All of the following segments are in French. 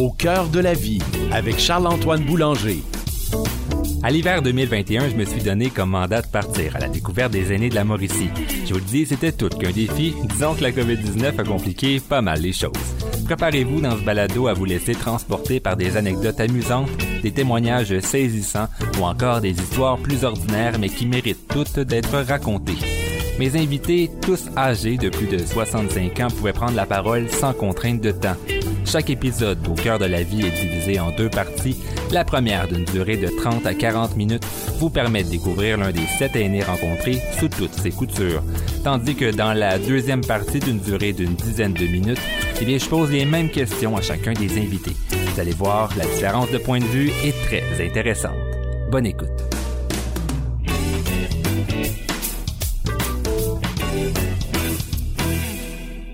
Au cœur de la vie avec Charles-Antoine Boulanger. À l'hiver 2021, je me suis donné comme mandat de partir à la découverte des aînés de la Mauricie. Je vous le dis, c'était tout qu'un défi. Disons que la COVID-19 a compliqué pas mal les choses. Préparez-vous dans ce balado à vous laisser transporter par des anecdotes amusantes, des témoignages saisissants ou encore des histoires plus ordinaires mais qui méritent toutes d'être racontées. Mes invités, tous âgés de plus de 65 ans, pouvaient prendre la parole sans contrainte de temps. Chaque épisode au cœur de la vie est divisé en deux parties. La première, d'une durée de 30 à 40 minutes, vous permet de découvrir l'un des sept aînés rencontrés sous toutes ses coutures. Tandis que dans la deuxième partie, d'une durée d'une dizaine de minutes, eh je pose les mêmes questions à chacun des invités. Vous allez voir, la différence de point de vue est très intéressante. Bonne écoute.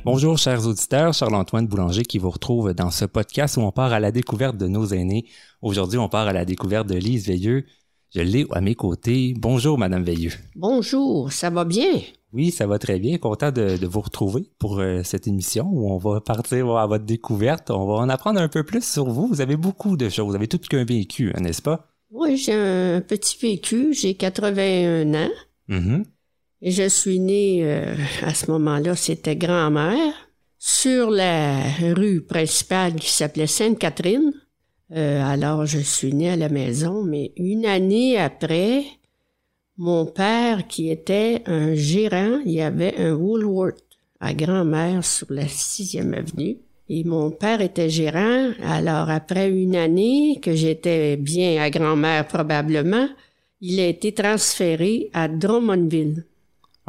Bonjour chers auditeurs, Charles-Antoine Boulanger qui vous retrouve dans ce podcast où on part à la découverte de nos aînés. Aujourd'hui, on part à la découverte de Lise Veilleux. Je l'ai à mes côtés. Bonjour Madame Veilleux. Bonjour, ça va bien? Oui, ça va très bien. Content de, vous retrouver pour euh, cette émission où on va partir à votre découverte. On va en apprendre un peu plus sur vous. Vous avez beaucoup de choses. Vous avez tout qu'un vécu, hein, n'est-ce pas? Oui, j'ai un petit vécu. J'ai 81 ans. Mm-hmm. Et je suis née, euh, à ce moment-là, c'était grand-mère, sur la rue principale qui s'appelait Sainte-Catherine. Euh, alors, je suis née à la maison, mais une année après, mon père, qui était un gérant, il y avait un Woolworth à grand-mère sur la sixième avenue. Et mon père était gérant. Alors, après une année que j'étais bien à grand-mère probablement, il a été transféré à Drummondville.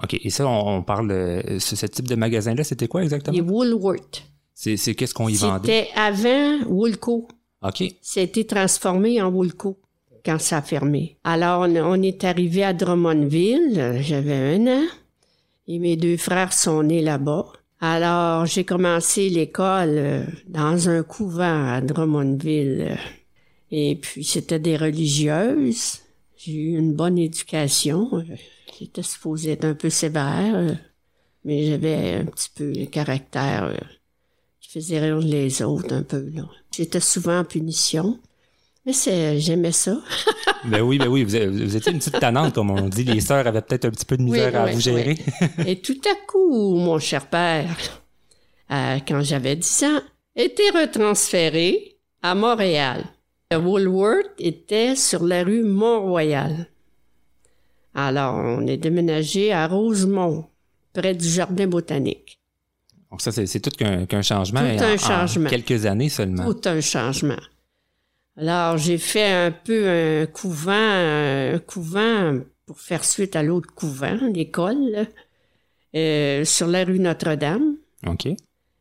OK. Et ça, on, parle de ce, type de magasin-là, c'était quoi exactement? Les Woolworth. C'est, qu'est-ce qu'on y vendait? C'était avant Woolco. OK. C'était transformé en Woolco quand ça a fermé. Alors, on, est arrivé à Drummondville. J'avais un an. Et mes deux frères sont nés là-bas. Alors, j'ai commencé l'école euh, dans un couvent à Drummondville. Et puis, c'était des religieuses. J'ai eu une bonne éducation. J'étais supposée être un peu sévère, euh, mais j'avais un petit peu le caractère euh, qui faisait rire les autres un peu. J'étais souvent en punition. Mais c'est, j'aimais ça. ben oui, ben oui, vous, étiez une petite tannante, comme on dit. Les sœurs avaient peut-être un petit peu de misère à vous gérer. Et tout à coup, mon cher père, euh, quand j'avais 10 ans, était retransféré à Montréal. Woolworth était sur la rue Mont-Royal. Alors, on est déménagé à Rosemont, près du Jardin botanique. Donc ça, c'est tout qu'un changement. Tout un changement. quelques années seulement. Tout un changement. Alors, j'ai fait un peu un couvent, un couvent pour faire suite à l'autre couvent, l'école, euh, sur la rue Notre-Dame. OK.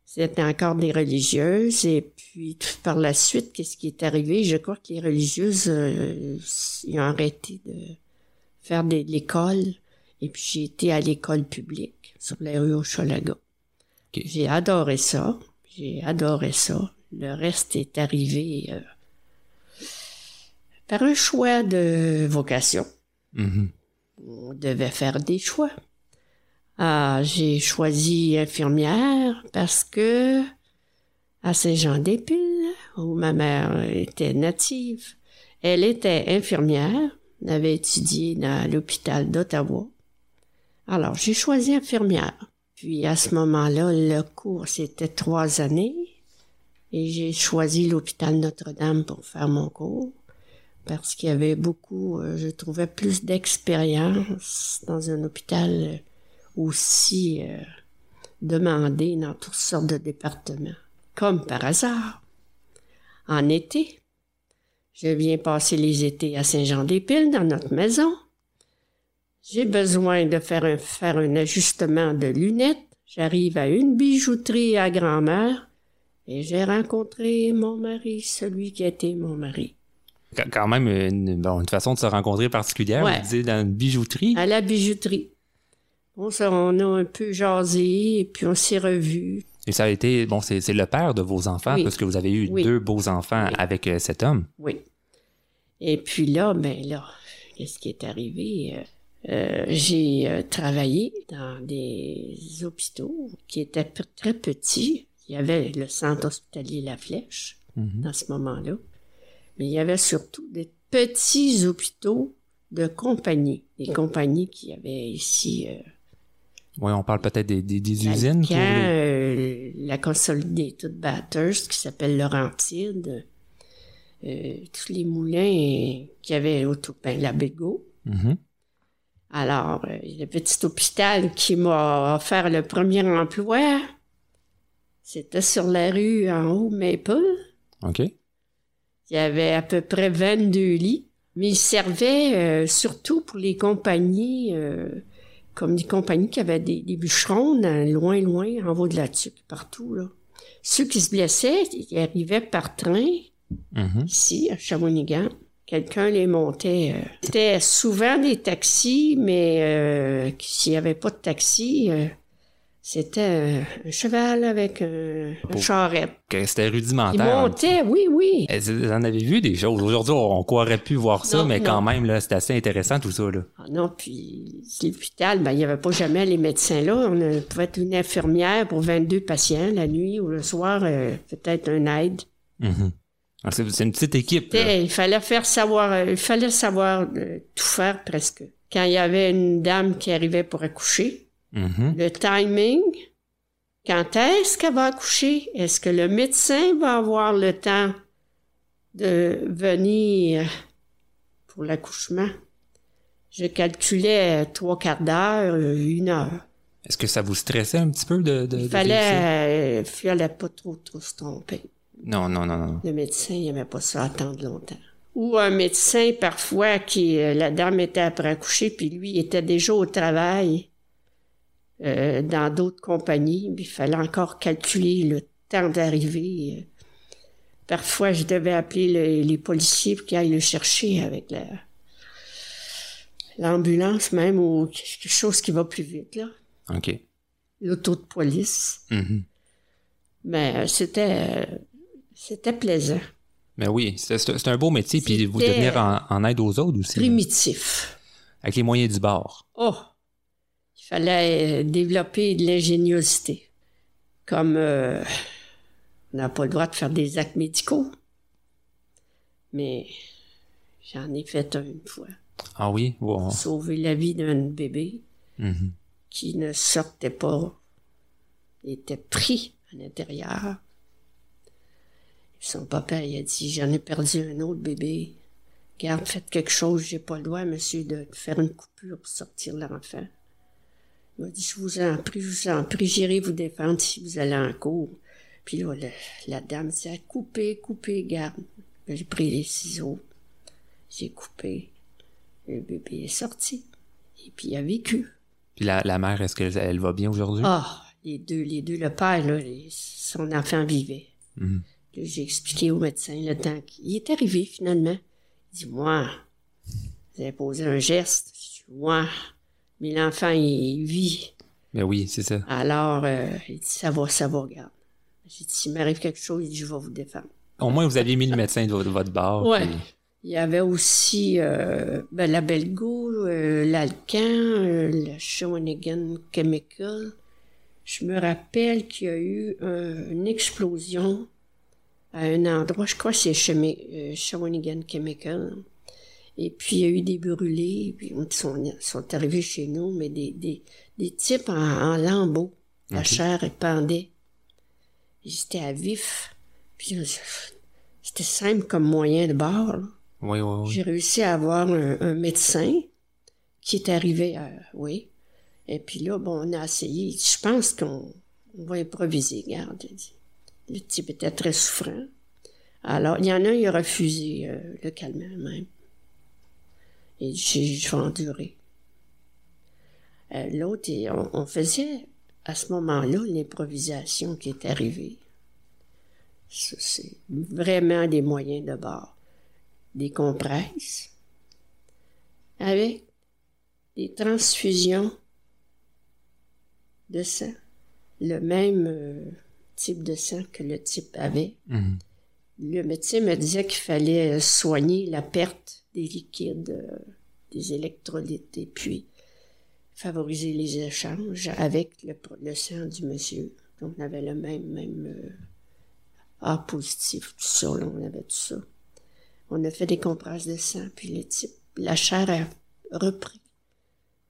C'était encore des religieuses. Et puis, par la suite, qu'est-ce qui est arrivé? Je crois que les religieuses, euh, ont arrêté de faire de l'école. Et puis j'ai été à l'école publique sur les rues Hochelaga. J'ai adoré ça. J'ai adoré ça. Le reste est arrivé euh, par un choix de vocation. Mm-hmm. On devait faire des choix. Ah, j'ai choisi infirmière parce que à Saint-Jean-des-Piles, où ma mère était native, elle était infirmière avait étudié dans l'hôpital d'Ottawa. Alors, j'ai choisi infirmière. Puis à ce moment-là, le cours, c'était trois années. Et j'ai choisi l'hôpital Notre-Dame pour faire mon cours. Parce qu'il y avait beaucoup, euh, je trouvais plus d'expérience dans un hôpital aussi euh, demandé dans toutes sortes de départements. Comme par hasard. En été, je viens passer les étés à Saint-Jean-des-Piles dans notre maison. J'ai besoin de faire un, faire un ajustement de lunettes. J'arrive à une bijouterie à grand-mère et j'ai rencontré mon mari, celui qui était mon mari. Quand même une, une façon de se rencontrer particulière, vous dans une bijouterie. À la bijouterie. On, on a un peu jasé et puis on s'est revus. Et ça a été, bon, c'est le père de vos enfants, parce que vous avez eu deux beaux enfants avec euh, cet homme. Oui. Et puis là, ben là, qu'est-ce qui est arrivé? Euh, euh, j'ai travaillé dans des hôpitaux qui étaient très petits. Il y avait le centre hospitalier La Flèche. Mhm. dans ce moment-là. Mais il y avait surtout des petits hôpitaux de compagnie. Des compagnies qui avaient ici euh, Oui, on parle peut-être des, des, des usines. pour les- euh, la Consolidated Batters qui s'appelle Laurentide, euh, tous les moulins qui avaient autour, ben, la Bégo. Mhm. Alors, euh, le petit hôpital qui m'a offert le premier emploi, c'était sur la rue en haut Maple. OK. Il y avait à peu près 22 lits, mais il servait euh, surtout pour les compagnies, comme des compagnies qui avaient des, des bûcherons dans- loin, loin, en haut de la tuque, partout. Là. Ceux qui se blessaient, ils arrivaient par train, Mhm. ici, à Shawinigan. Quelqu'un les montait. euh. C'était souvent des taxis, mais euh, s'il n'y avait pas de taxi, euh, c'était euh, un cheval avec un, une Pour- charrette. C'était rudimentaire. montaient, oui, oui. Eh, Vous en avez vu des choses. Aujourd'hui, on croirait pu voir ça, Non, mais non. quand même, là, c'est assez intéressant tout ça. Là. Ah non, puis l'hôpital, ben, il n'y avait pas jamais les médecins là. On euh, pouvait être une infirmière pour 22 patients la nuit ou le soir, euh, peut-être un aide. Mhm. Alors, C'est une petite équipe. Il fallait faire savoir, euh, il fallait savoir euh, tout faire presque. Quand il y avait une dame qui arrivait pour accoucher, Mhm. le timing, quand est-ce qu'elle va accoucher? Est-ce que le médecin va avoir le temps de venir pour l'accouchement? Je calculais trois quarts d'heure, une heure. Est-ce que ça vous stressait un petit peu de, de, Il de fallait, ça? euh, fallait pas trop, trop se tromper. Non, non, non, non. Le médecin, il aimait pas ça attendre longtemps. Ou un médecin, parfois, qui, euh, la dame était après accoucher, puis lui était déjà au travail euh, dans d'autres compagnies, puis il fallait encore calculer le temps d'arrivée. Parfois, je devais appeler le- les policiers pour qu'ils aillent le chercher avec la- l'ambulance même, ou quelque chose qui va plus vite, là. OK. L'auto de police. Mhm. Mais c'était, c'était plaisant. Mais oui, c'est un beau métier, puis vous devenir en, en aide aux autres aussi. là. Primitif. Avec les moyens du bord. Oh! Il fallait euh, développer de l'ingéniosité. Comme euh, on n'a pas le droit de faire des actes médicaux. Mais j'en ai fait un une fois. Ah oui? Wow. Sauver la vie d'un bébé Mhm. qui ne sortait pas. Il était pris à l'intérieur. Son papa, il a dit, j'en ai perdu un autre bébé. Garde, faites quelque chose, j'ai pas le droit, monsieur, de faire une coupure pour sortir l'enfant. Il m'a dit, je vous en prie, je vous en prie, j'irai vous défendre si vous allez en cours. Puis là, la, la dame dit, Ah, coupez, coupez, garde. J'ai pris les ciseaux, j'ai coupé. Le bébé est sorti. Et puis il a vécu. Puis la, la mère, est-ce qu'elle elle va bien aujourd'hui? Ah, les deux, les deux, le père, là, les- son enfant vivait. Mhm. J'ai expliqué au médecin le temps qu'il est arrivé finalement. Il dit, moi, vous avez posé un geste. Je dis, moi, mais l'enfant, il, vit. Mais oui, c'est ça. Alors, euh, il dit, ça va, ça va, regarde. J'ai dit, s'il m'arrive quelque chose, il dit, je vais vous défendre. Au moins, vous aviez mis le médecin de votre, votre bord. Ouais. puis- Il y avait aussi euh, ben, la Belgo, euh, l'Alcan, le Shawinigan Chemical. Je me rappelle qu'il y a eu une explosion à un endroit, je crois que c'est Shawinigan Chemical. Et puis il y a eu des brûlés, puis ils sont, sont arrivés chez nous, mais des, des, des types en, en lambeaux. La chair elle pendait. Ils étaient à vif. Puis euh, c'était simple comme moyen de bord. là. Oui, oui, oui. J'ai réussi à avoir un, un médecin qui est arrivé à. Oui. Et puis là, bon, on a essayé. Je pense qu'on on va improviser, garde. Le type était très souffrant. Alors, il y en a un, il a refusé euh, le calmant même. Et j'ai je vais endurer. Euh, L'autre, on, on faisait à ce moment-là l'improvisation qui est arrivée. Ça, C'est vraiment des moyens de bord des compresses avec des transfusions de sang, le même euh, type de sang que le type avait. Mhm. Le médecin me disait qu'il fallait soigner la perte des liquides, euh, des électrolytes, et puis favoriser les échanges avec le, sang du monsieur. Donc, on avait le même, même euh, A positif, tout ça, on avait tout ça. On a fait des compresses de sang, puis le type, la chair a repris.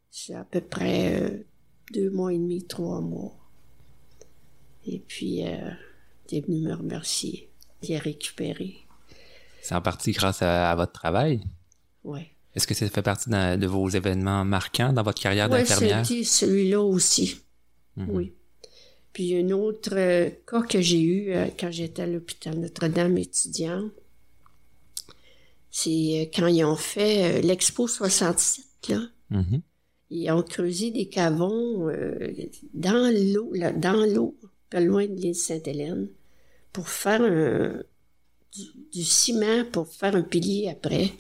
C'est à peu près euh, deux mois et demi, trois mois. Et puis, euh, il est venu me remercier. Il a récupéré. C'est en partie grâce à, à votre travail. Ouais. Est-ce que ça fait partie de, de vos événements marquants dans votre carrière Oui, d'infirmière? c'était celui-là aussi. Mhm. Oui. Puis un autre euh, cas que j'ai eu euh, quand j'étais à l'hôpital Notre-Dame étudiant. C'est euh, quand ils ont fait euh, l'Expo 67, là. Mhm. Ils ont creusé des cavons dans l'eau, dans l'eau, pas loin de l'île Sainte-Hélène, pour faire un- du, ciment pour faire un pilier après.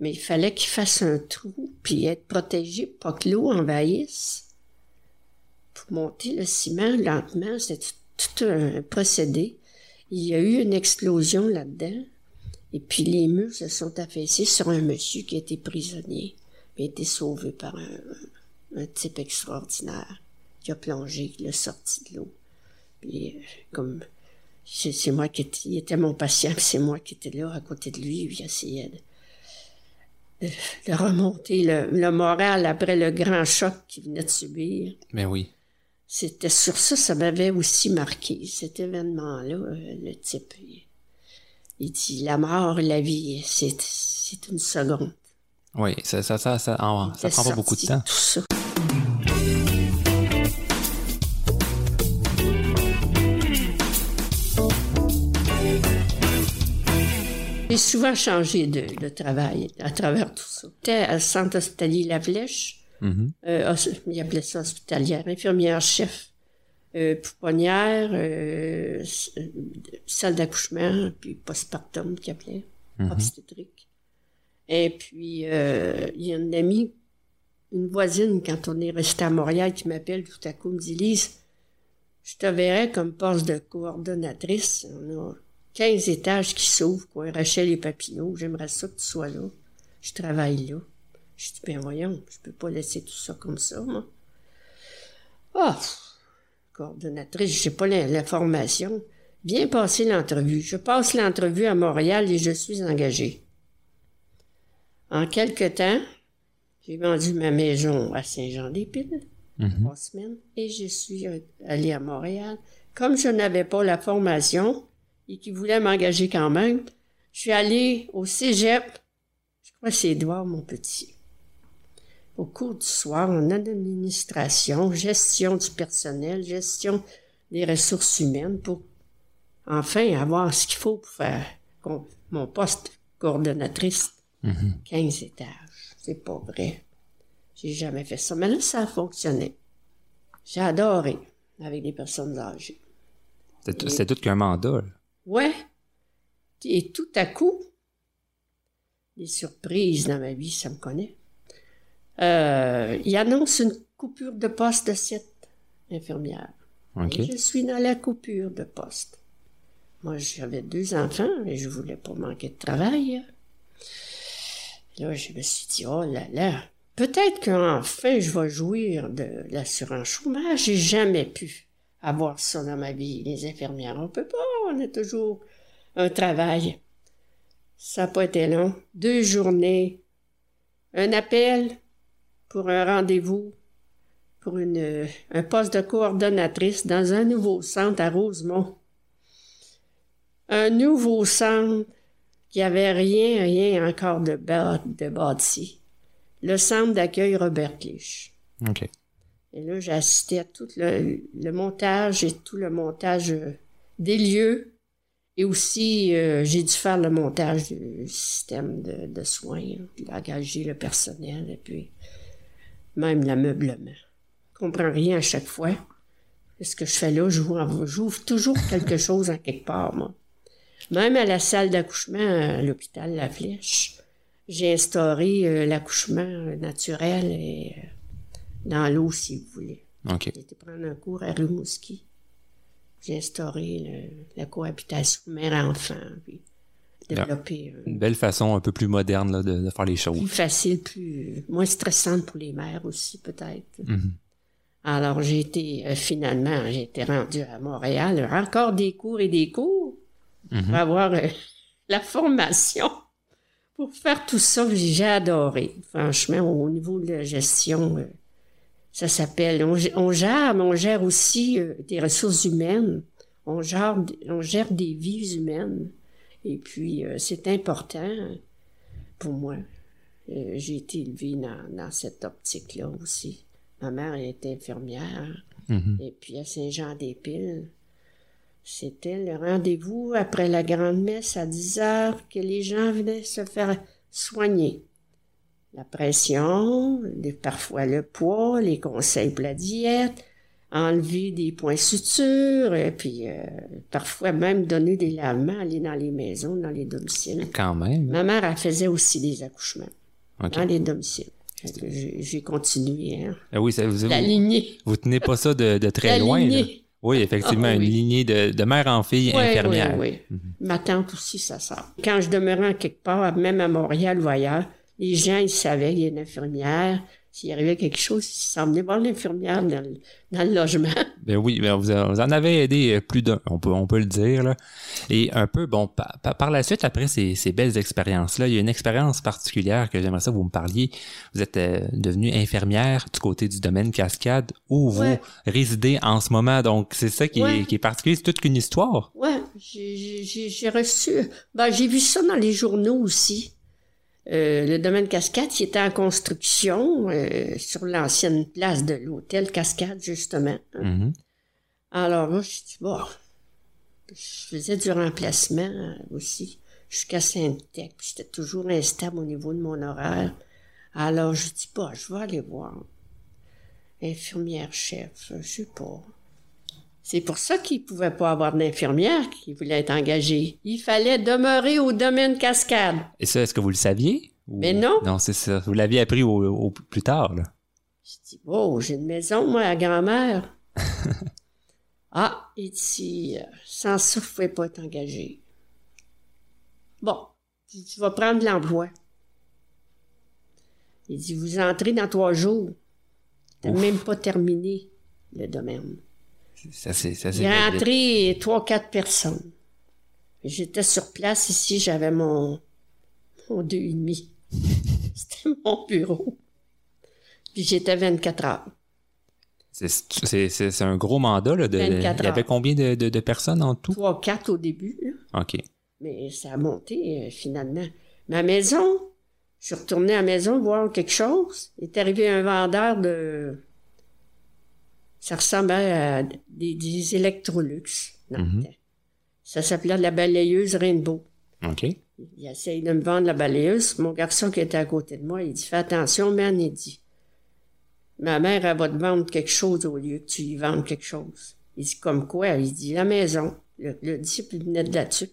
Mais il fallait qu'ils fassent un trou puis être protégé pour que l'eau envahisse. Pour monter le ciment lentement, c'est tout, un procédé. Il y a eu une explosion là-dedans. Et puis les murs se sont affaissés sur un monsieur qui était prisonnier, mais a été sauvé par un, un type extraordinaire qui a plongé, qui l'a sorti de l'eau. Puis euh, comme c'est moi qui étais, il était mon patient, c'est moi qui étais là à côté de lui, puis j'essayais de, de, de remonter le, le moral après le grand choc qu'il venait de subir. Ben oui. C'était sur ça, ça m'avait aussi marqué, cet événement-là, euh, le type. Il, il dit, la mort et la vie, c'est, c'est une seconde. Oui, ça, ça, ça, ça, ça prend pas beaucoup de temps. Tout ça. J'ai souvent changé de, de travail à travers tout ça. J'étais à Centre hospitalier La Flèche. Mhm. Euh, il appelait ça hospitalière, infirmière-chef, euh, pouponnière, euh, euh, salle d'accouchement, puis postpartum qu'il appelait, Mhm. obstétrique. Et puis, euh, il y a une amie, une voisine, quand on est resté à Montréal, qui m'appelle tout à coup, me dit, Lise, je te verrais comme poste de coordonnatrice. On a 15 étages qui s'ouvrent, quoi, Rachel et Papineau, j'aimerais ça que tu sois là. Je travaille là. Je dis, ben voyons, je peux pas laisser tout ça comme ça, moi. Ah, pff, coordonnatrice, j'ai pas la, la formation. Viens passer l'entrevue. Je passe l'entrevue à Montréal et je suis engagée. En quelque temps, j'ai vendu ma maison à Saint-Jean-des-Piles, Mhm. trois semaines, et je suis allée à Montréal. Comme je n'avais pas la formation et qu'ils voulaient m'engager quand même, je suis allée au cégep. Je crois que c'est Édouard, mon petit. Au cours du soir, en administration, gestion du personnel, gestion des ressources humaines pour enfin avoir ce qu'il faut pour faire mon poste coordonnatrice. Mhm. 15 étages. C'est pas vrai. J'ai jamais fait ça. Mais là, ça a fonctionné. J'ai adoré avec des personnes âgées. C'est tout- c'est tout qu'un mandat. là. Ouais. Et tout à coup, des surprises dans ma vie, ça me connaît. Euh, il annonce une coupure de poste de cette infirmière. Je suis dans la coupure de poste. Moi, j'avais deux enfants et je voulais pas manquer de travail. Là, je me suis dit, oh là là, peut-être qu'enfin je vais jouir de l'assurance chômage. J'ai jamais pu avoir ça dans ma vie. Les infirmières, on peut pas, on a toujours un travail. Ça n'a pas été long. Deux journées, un appel pour un rendez-vous pour une, un poste de coordonnatrice dans un nouveau centre à Rosemont. Un nouveau centre qui avait rien, rien encore de, de bâti. Le centre d'accueil Robert Clich. OK. Et là, j'ai assisté à tout le, le montage et tout le montage euh, des lieux. Et aussi, euh, j'ai dû faire le montage du système de, de soins, hein, puis engager le personnel et puis même l'ameublement. Je comprends rien à chaque fois. Ce que je fais là, j'ouvre, toujours quelque chose en quelque part, moi. Même à la salle d'accouchement à l'hôpital La Flèche, j'ai instauré euh, l'accouchement naturel et euh, dans l'eau, si vous voulez. OK. J'ai été prendre un cours à Rimouski. J'ai instauré le- la cohabitation mère-enfant, puis développé un Une belle façon un peu plus moderne là, de, de faire les plus choses. facile, plus moins stressante pour les mères aussi, peut-être. Mhm. Alors, j'ai été, euh, finalement, j'ai été rendue à Montréal. Encore des cours et des cours. pour avoir euh, la formation pour faire tout ça. J'ai adoré. Franchement, au niveau de la gestion, euh, ça s'appelle. On, on gère, mais on gère aussi euh, des ressources humaines. On gère, on gère des vies humaines. Et puis, euh, c'est important pour moi. Euh, J'ai été élevée dans, dans cette optique-là aussi. Ma mère était infirmière. Mhm. Et puis à Saint-Jean-des-Piles, c'était le rendez-vous après la grande messe à 10 heures que les gens venaient se faire soigner. La pression, les- parfois le poids, les conseils pour la diète, enlever des points sutures, et puis euh, parfois même donner des lavements, aller dans les maisons, dans les domiciles. Quand même. Ma mère, elle faisait aussi des accouchements dans les domiciles. J'ai continué, hein. Ah oui, ça, vous, La lignée. vous tenez pas ça de, de très La loin. là. Oui, effectivement, Ah, une lignée de, de mère en fille Oui, infirmière. Oui, oui. Ma tante aussi, ça sort. Quand je demeurais en quelque part, même à Montréal ou ailleurs, les gens, ils savaient qu'il y a une infirmière. S'il arrivait quelque chose, ils s'en venaient voir l'infirmière dans le, dans le logement. Ben oui, ben vous, vous en avez aidé euh, plus d'un, on peut, on peut le dire. Là. Et un peu, bon, par, par- la suite, après ces, ces belles expériences-là, il y a une expérience particulière que j'aimerais ça que vous me parliez. Vous êtes euh, devenue infirmière du côté du domaine cascade où vous résidez en ce moment. Donc, c'est ça qui, Ouais. est, qui est particulier. C'est toute qu'une histoire. J'ai- j'ai reçu. Ben, j'ai vu ça dans les journaux aussi. Euh, le domaine Cascade qui était en construction euh, sur l'ancienne place de l'hôtel Cascade, justement. Mhm. Alors là, je dis, bon, je faisais du remplacement euh, aussi jusqu'à Sainte-Tech, puis j'étais toujours instable au niveau de mon horaire. Alors je dis, bon, je vais aller voir. Infirmière chef, je sais pas. C'est pour ça qu'il ne pouvait pas avoir d'infirmière qui voulait être engagée. Il fallait demeurer au domaine cascade. Et ça, est-ce que vous le saviez? Ou- Mais non. Non, c'est ça. Vous l'aviez appris au, au- plus tard. Là. Je dis, oh, j'ai une maison, moi, à grand-mère. ah, il dit, euh, sans ça, vous ne pouvez pas être engagé. Bon, dit, tu vas prendre l'emploi. Il dit, vous entrez dans trois jours. T'as même pas terminé le domaine. Ça, c'est, ça, c'est Il est rentré trois, quatre personnes. J'étais sur place ici, j'avais mon, mon deux et demi. C'était mon bureau. Puis j'étais 24 heures. C'est, c'est, c'est, un gros mandat. Là, de, 24 il y avait heures. combien de, de, de personnes en tout? Trois, quatre au début, là. OK. mais ça a monté euh, finalement. Ma maison, je suis retournée à la maison voir quelque chose. Il est arrivé un vendeur de. Ça ressemblait à des, des Electrolux. dans le Mhm. temps. Ça s'appelait la balayeuse Rainbow. OK. Il essaye de me vendre la balayeuse. Mon garçon qui était à côté de moi, il dit Fais attention, man, il dit. Ma mère, elle va te vendre quelque chose au lieu que tu lui vendes quelque chose. Il dit Comme quoi? Il dit La maison. Le, le disciple venait de là-dessus.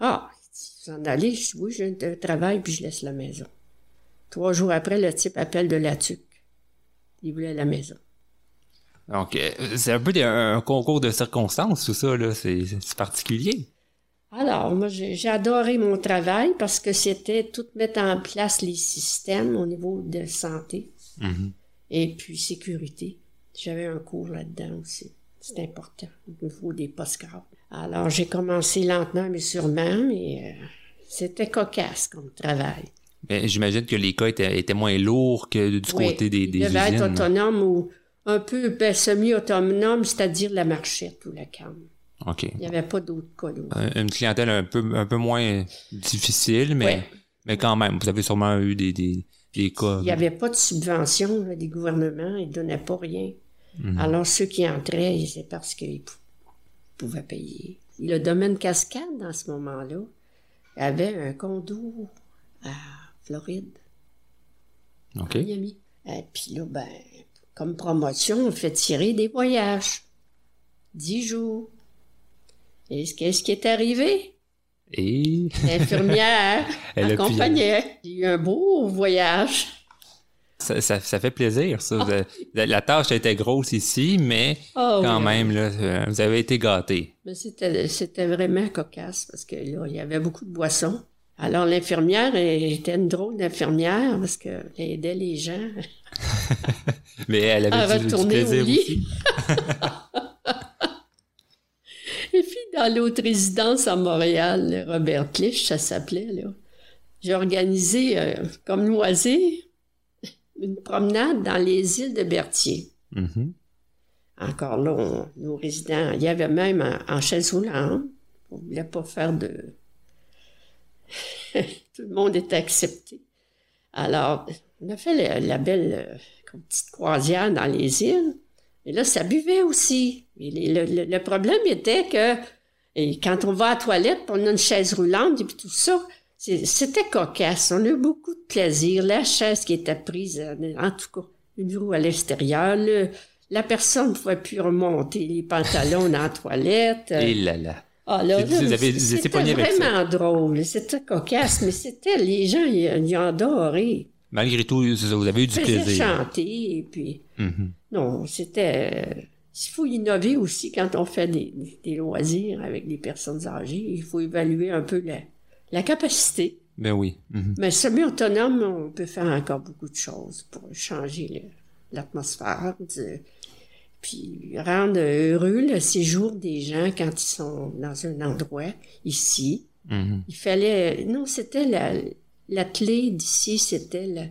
Ah, il dit Vous en allez? Je dis Oui, j'ai un travail, puis je laisse la maison. Trois jours après, le type appelle de la tuque. Il voulait la maison. Donc, c'est un peu des- un concours de circonstances, tout ça, là. C'est, particulier. Alors, moi, j'ai adoré mon travail parce que c'était tout mettre en place les systèmes au niveau de santé Mhm. et puis sécurité. J'avais un cours là-dedans aussi. C'est important au niveau des postcards. Alors, j'ai commencé lentement mais sûrement, mais euh, c'était cocasse comme travail. Mais j'imagine que les cas étaient, étaient moins lourds que du Oui, côté des, des devait usines. être autonome ou un peu ben, semi-autonome, c'est-à-dire la marchette ou la canne. OK. Il n'y avait pas d'autres cas. Une clientèle un peu, un peu moins difficile, mais, Ouais. mais quand même, vous avez sûrement eu des, des, des cas. Il n'y avait pas de subvention là, des gouvernements, ils ne donnaient pas rien. Mhm. Alors, ceux qui entraient, c'est parce qu'ils pou- pouvaient payer. Le domaine Cascade, dans ce moment-là, avait un condo à Floride, OK. Miami. Et puis là, ben, comme promotion, on fait tirer des voyages. Dix jours. Et ce- qu'est-ce qui est arrivé? Et? L'infirmière Elle a pu y accompagnait. J'ai eu un beau voyage. ça, ça, ça fait plaisir, ça. Avez- la, tâche était grosse ici, mais Ah quand oui. même, là, euh, vous avez été gâtés. Mais c'était, vraiment cocasse parce que là, il y avait beaucoup de boissons. Alors, l'infirmière était une drôle d'infirmière parce qu'elle aidait les gens. Mais elle À avait du, du retourner au plaisir lit. aussi. Et puis, dans l'autre résidence à Montréal, Robert Clich, ça s'appelait, là, j'ai organisé, euh, comme loisir, une promenade dans les îles de Berthier. Mhm. Encore là, on- nos résidents, il y avait même en, en chaise roulante. On voulait pas faire de... Tout le monde était accepté. Alors, on a fait la, la belle comme petite croisière dans les îles. Et là, ça buvait aussi. Et le, le- le problème était que et quand on va à la toilette, on a une chaise roulante et puis tout ça, c'était cocasse. On a eu beaucoup de plaisir. La chaise qui était prise, euh, en tout cas, une roue à l'extérieur. le- la personne ne pouvait plus remonter les pantalons dans la toilette. Et là là. Ah, là, là, c'était vraiment drôle. C'était cocasse, mais c'était les gens, ils, ils ont adoré. Malgré tout, vous avez eu du plaisir. chanter, et puis... Mhm. Non, c'était... Il faut innover aussi quand on fait des, des loisirs avec des personnes âgées. Il faut évaluer un peu la, la capacité. Ben oui. Mhm. Mais semi-autonome, on peut faire encore beaucoup de choses pour changer l'atmosphère. Puis rendre heureux le séjour des gens quand ils sont dans un endroit, ici. Mhm. Il fallait... Non, c'était la, la clé d'ici, c'était le-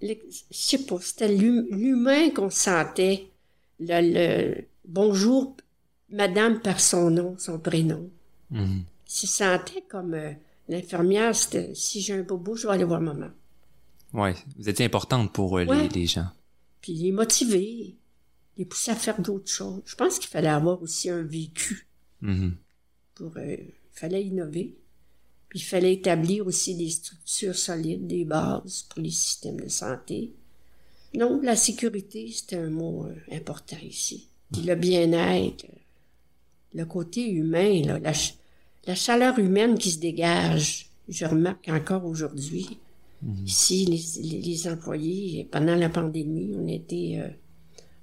je sais pas, c'était l'hum- l'humain qu'on sentait. Le, le- bonjour, madame par son nom, son prénom. Il se sentait comme euh, l'infirmière, c'était si j'ai un bobo, je vais aller voir maman. Ouais, vous étiez importante pour euh, Ouais. les, les gens. Puis les motiver, les pousser à faire d'autres choses. Je pense qu'il fallait avoir aussi un vécu Mhm. pour. euh, il fallait innover. Puis il fallait établir aussi des structures solides, des bases pour les systèmes de santé. Non, la sécurité, c'était un mot euh, important ici. Puis le bien-être, euh, le côté humain, là, la, ch- la chaleur humaine qui se dégage. Je remarque encore aujourd'hui, ici, les, les- les employés, pendant la pandémie, on était euh,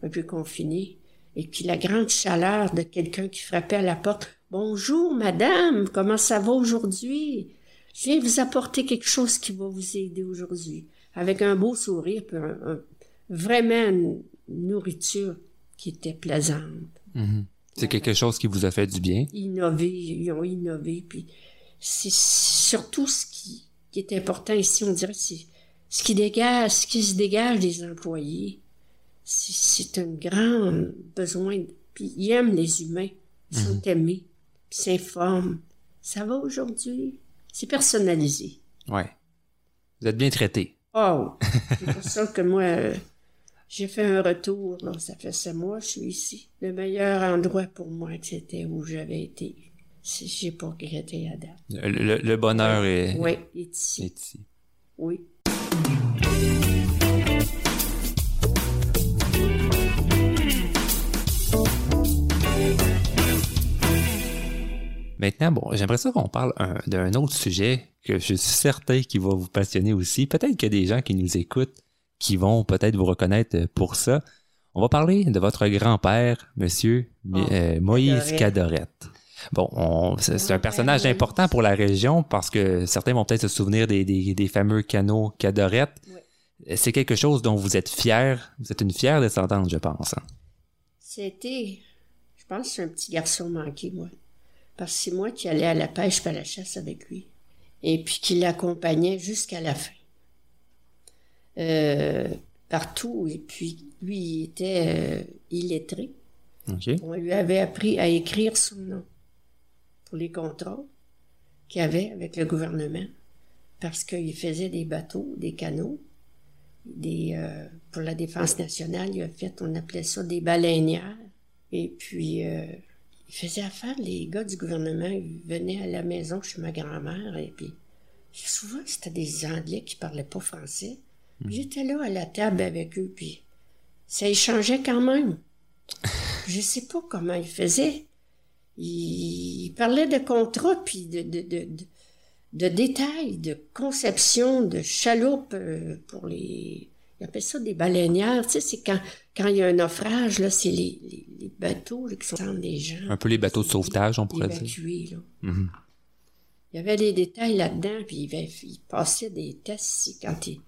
un peu confinés. Et puis la grande chaleur de quelqu'un qui frappait à la porte. Bonjour, madame, comment ça va aujourd'hui? Je viens vous apporter quelque chose qui va vous aider aujourd'hui. Avec un beau sourire, puis un- un- vraiment une nourriture qui était plaisante. Mhm. C'est quelque chose qui vous a fait du bien? Innover, ils ont innové, puis c'est surtout ce qui, qui est important ici, on dirait, c'est ce qui dégage, ce qui se dégage des employés. C'est c'est un grand besoin. Puis ils aiment les humains, ils sont aimés, puis ils s'informent. Ça va aujourd'hui? C'est personnalisé. Ouais. Vous êtes bien traité. Oh! C'est pour ça que moi, euh, j'ai fait un retour, là. Ça fait sept mois je suis ici. Le meilleur endroit pour moi, c'était où j'avais été. J'ai pas regretté à date. Le, le- le bonheur est, Oui, il est ici. est ici. Oui. Maintenant, bon, j'aimerais ça qu'on parle un- d'un autre sujet que je suis certain qui va vous passionner aussi. Peut-être qu'il y a des gens qui nous écoutent qui vont peut-être vous reconnaître pour ça. On va parler de votre grand-père, monsieur Oh, euh, Moïse Cadorette. Bon, on- c'est un Ouais, personnage important pour la région parce que certains vont peut-être se souvenir des, des- des fameux canaux Cadorette. C'est quelque chose dont vous êtes fier. Vous êtes une fière descendante, je pense. hein. C'était, je pense, que un petit garçon manqué, moi. Parce que c'est moi qui allais à la pêche et à la chasse avec lui. Et puis qui l'accompagnait jusqu'à la fin. Euh, partout. Et puis, lui, il était euh, illettré. On lui avait appris à écrire son nom pour les contrats qu'il avait avec le gouvernement. Parce qu'il faisait des bateaux, des canaux, des, euh, pour la défense nationale, il a fait, on appelait ça des baleinières. Et puis, euh, il faisait affaire, les gars du gouvernement, ils venaient à la maison chez ma grand-mère, et puis souvent, c'était des Anglais qui parlaient pas français. Puis J'étais là à la table avec eux, puis ça échangeait quand même. Je sais pas comment il faisait. Il, il parlait de contrats, puis de, de, de, de, de détails, de conception, de chaloupes euh, pour les... Il appelle ça des baleinières. Tu sais, c'est quand, quand il y a un naufrage, là, c'est les, les, les bateaux là, qui sont des gens. Un peu les bateaux de sauvetage, on pourrait dire. évacués, là. Mhm. Il y avait des détails là-dedans, puis il, avait- il passait des tests quand il-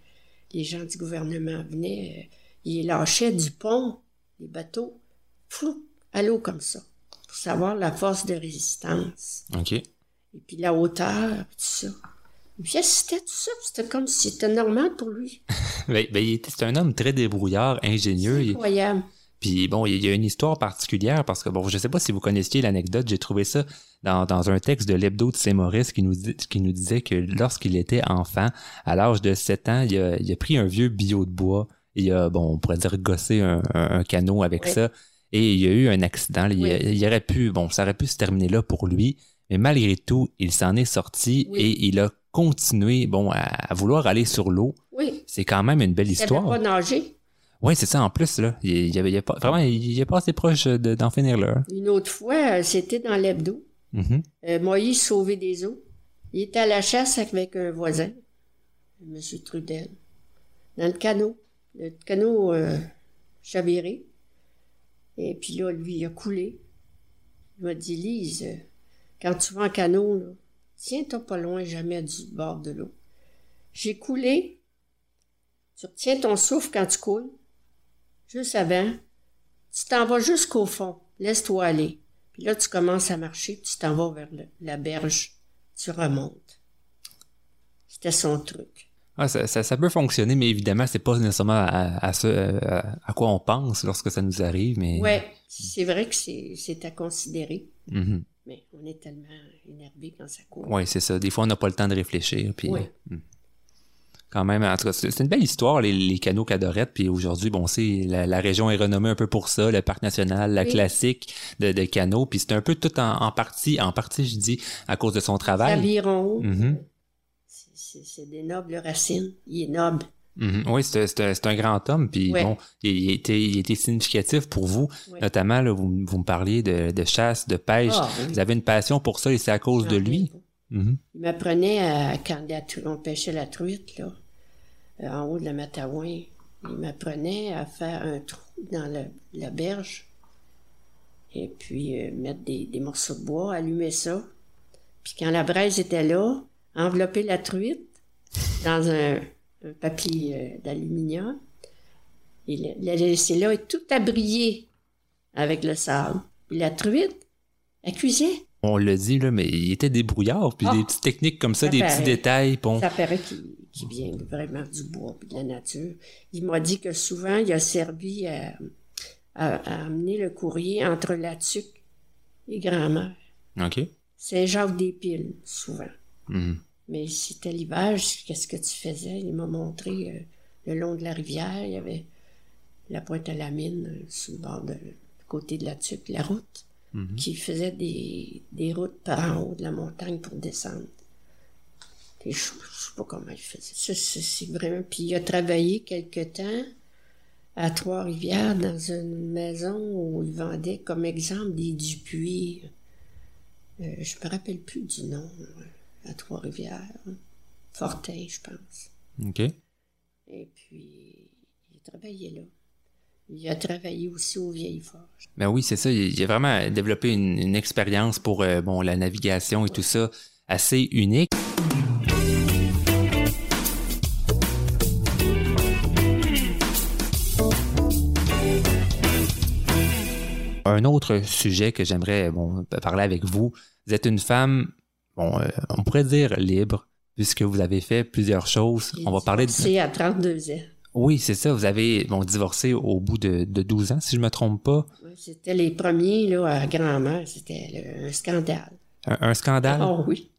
les gens du gouvernement venaient. euh, ils lâchaient du pont, les bateaux, flou, à l'eau comme ça. pour savoir la force de résistance. OK. Et puis la hauteur, tout puis assistait tout ça, c'était comme si c'était normal pour lui. Ben, ben, il était- c'est un homme très débrouillard, ingénieux. Incroyable. Puis bon, il y a une histoire particulière parce que bon, je sais pas si vous connaissiez l'anecdote, j'ai trouvé ça dans, dans un texte de l'hebdo de Saint-Maurice qui nous, dit- qui nous disait que lorsqu'il était enfant, à l'âge de 7 ans, il a, il a pris un vieux billot de bois, et il a, bon, on pourrait dire gossé un, un- un canot avec Oui. ça, et il y a eu un accident. Il, Oui. il aurait pu, bon, ça aurait pu se terminer là pour lui, mais malgré tout, il s'en est sorti Oui. et il a continué, bon, à, à vouloir aller sur l'eau. Oui. C'est quand même une belle Il histoire. pas nager. Oui, c'est ça en plus là. Il, il, avait, il pas, vraiment, il est pas assez proche de- d'en finir là. Une autre fois, euh, c'était dans l'hebdo. Mhm. Euh, Moïse sauvé des eaux. Il était à la chasse avec un voisin, M. Trudel, dans le canot. Le canot euh, chaviré. Et puis là, lui, il a coulé. Il m'a dit, Lise, quand tu vas en canot, là, tiens-toi pas loin jamais du bord de l'eau. J'ai coulé. Tu retiens ton souffle quand tu coules. Juste avant. Tu t'en vas jusqu'au fond. Laisse-toi aller. Puis là, tu commences à marcher, puis tu t'en vas vers le- la berge. Tu remontes. C'était son truc. Ah, ça, ça, ça peut fonctionner, mais évidemment, c'est pas nécessairement à, à ce à, à quoi on pense lorsque ça nous arrive, mais. Ouais, c'est vrai que c'est c'est à considérer, Mhm. Mais on est tellement énervé quand ça court. Ouais, c'est ça. Des fois, on n'a pas le temps de réfléchir. Puis, Ouais. hmm. Quand même, en tout cas, c'est une belle histoire, les, les canaux Cadorettes. Puis aujourd'hui, bon, c'est la, la région est renommée un peu pour ça, le parc national, la Oui. classique de, de canaux. Puis c'est un peu tout en, en partie, en partie, je dis, à cause de son travail. L'aviron, c'est- c'est c'est des nobles racines. Il est noble. Mhm. Oui, c'est un, grand homme, puis Ouais. bon, il, il était, il était significatif pour vous. Ouais. Notamment, là, vous, vous me parliez de, de chasse, de pêche. Ah, oui. Vous avez une passion pour ça et c'est à cause de J'en lui. Mhm. Il m'apprenait à, quand la on pêchait la truite, là, euh, en haut de la Matawin, il m'apprenait à faire un trou dans la, la berge, et puis euh, mettre des, des morceaux de bois, allumer ça. Puis quand la braise était là, envelopper la truite dans un papier euh, d'aluminium, et la, la laisser là, et tout à briller avec le sable. Puis la truite, elle cuisait. On le dit, là, mais il était débrouillard, puis Ah. des petites techniques comme ça, Ça des paraît. petits détails. Bon. Ça paraît qu'il vient vraiment du bois et de la nature. Il m'a dit que souvent, il a servi à, à- à amener le courrier entre la Tuque et grand-mère. OK. Saint-Jacques-des-Piles, souvent. Mhm. Mais c'était l'hiver, qu'est-ce que tu faisais? Il m'a montré euh, le long de la rivière, il y avait la pointe à la mine, euh, sur le bord de, du côté de la Tuque, la route, Mhm. qui faisait des, des routes par en haut de la montagne pour descendre. Et je, je sais pas comment il faisait. Ça, c'est vraiment. Puis il a travaillé quelque temps à Trois-Rivières dans une maison où il vendait comme exemple des Dupuis. Euh, je me rappelle plus du nom à Trois-Rivières. Fortin, je pense. OK. Et puis il a travaillé là. Il a travaillé aussi aux Vieilles Forges. Ben oui, c'est ça. Il, a vraiment développé une, une expérience pour euh, bon la navigation et tout ça assez unique. Un autre sujet que j'aimerais bon, parler avec vous, vous êtes une femme, bon, euh, on pourrait dire libre, puisque vous avez fait plusieurs choses. J'ai On va parler de... divorcé à 32 ans. Oui, c'est ça. Vous avez bon, divorcé au bout de, de 12 ans, si je me trompe pas. Ouais, C'était les premiers là, à grand-mère. C'était le- un scandale. Un, un scandale? Oh oui.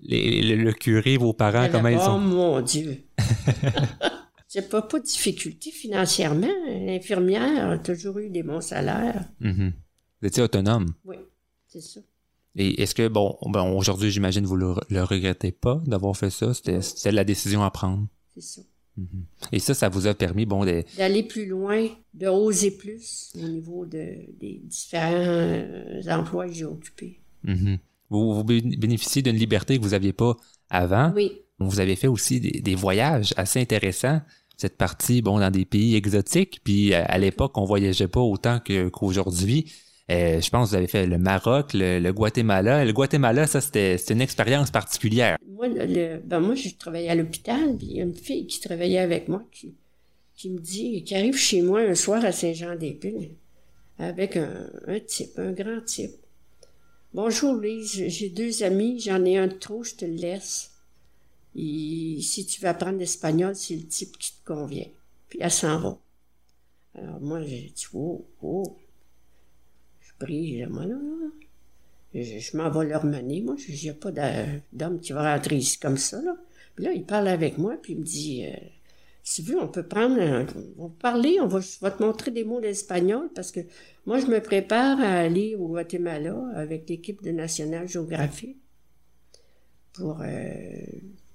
Les- le, le curé, vos parents, comment ils oh sont? mon Dieu. J'ai pas, pas de difficulté financièrement. L'infirmière a toujours eu des bons salaires. Mhm. Vous étiez autonome? Oui, c'est ça. Et est-ce que, bon, ben, aujourd'hui, j'imagine, vous le, le regrettez pas d'avoir fait ça? C'était la décision à prendre. C'est ça. Et ça, ça vous a permis, bon, de, D'aller plus loin, de oser plus au niveau de, des différents euh, emplois que j'ai occupés. Mhm. vous, vous bé- bénéficiez d'une liberté que vous aviez pas avant. Oui, Vous avez fait aussi des, des voyages assez intéressants. Cette partie, bon, dans des pays exotiques. Puis à, à l'époque, on voyageait pas autant qu'aujourd'hui. Euh, je pense que vous avez fait le Maroc, le, Guatemala. Le Guatemala, ça, c'était une expérience particulière. Moi, le- ben moi, je travaillais à l'hôpital, puis il y a une fille qui travaillait avec moi qui, qui me dit, qui arrive chez moi un soir à Saint-Jean-des-Piles. avec un, un type, un grand type. Bonjour Lise, j'ai deux amis, j'en ai un de trop, je te le laisse. Et si tu veux apprendre l'espagnol, c'est le type qui te convient. Puis elle s'en va. Alors moi, j'ai dit, oh, oh. Je moi, là. Je, je m'en vais leur mener, moi. Il n'y a pas d'homme qui va rentrer ici comme ça, là. Puis là, il parle avec moi, puis il me dit, euh, si tu veux, on peut prendre, on va parler, on va, je te montrer des mots d'espagnol, parce que moi, je me prépare à aller au Guatemala avec l'équipe de National Geographic pour euh,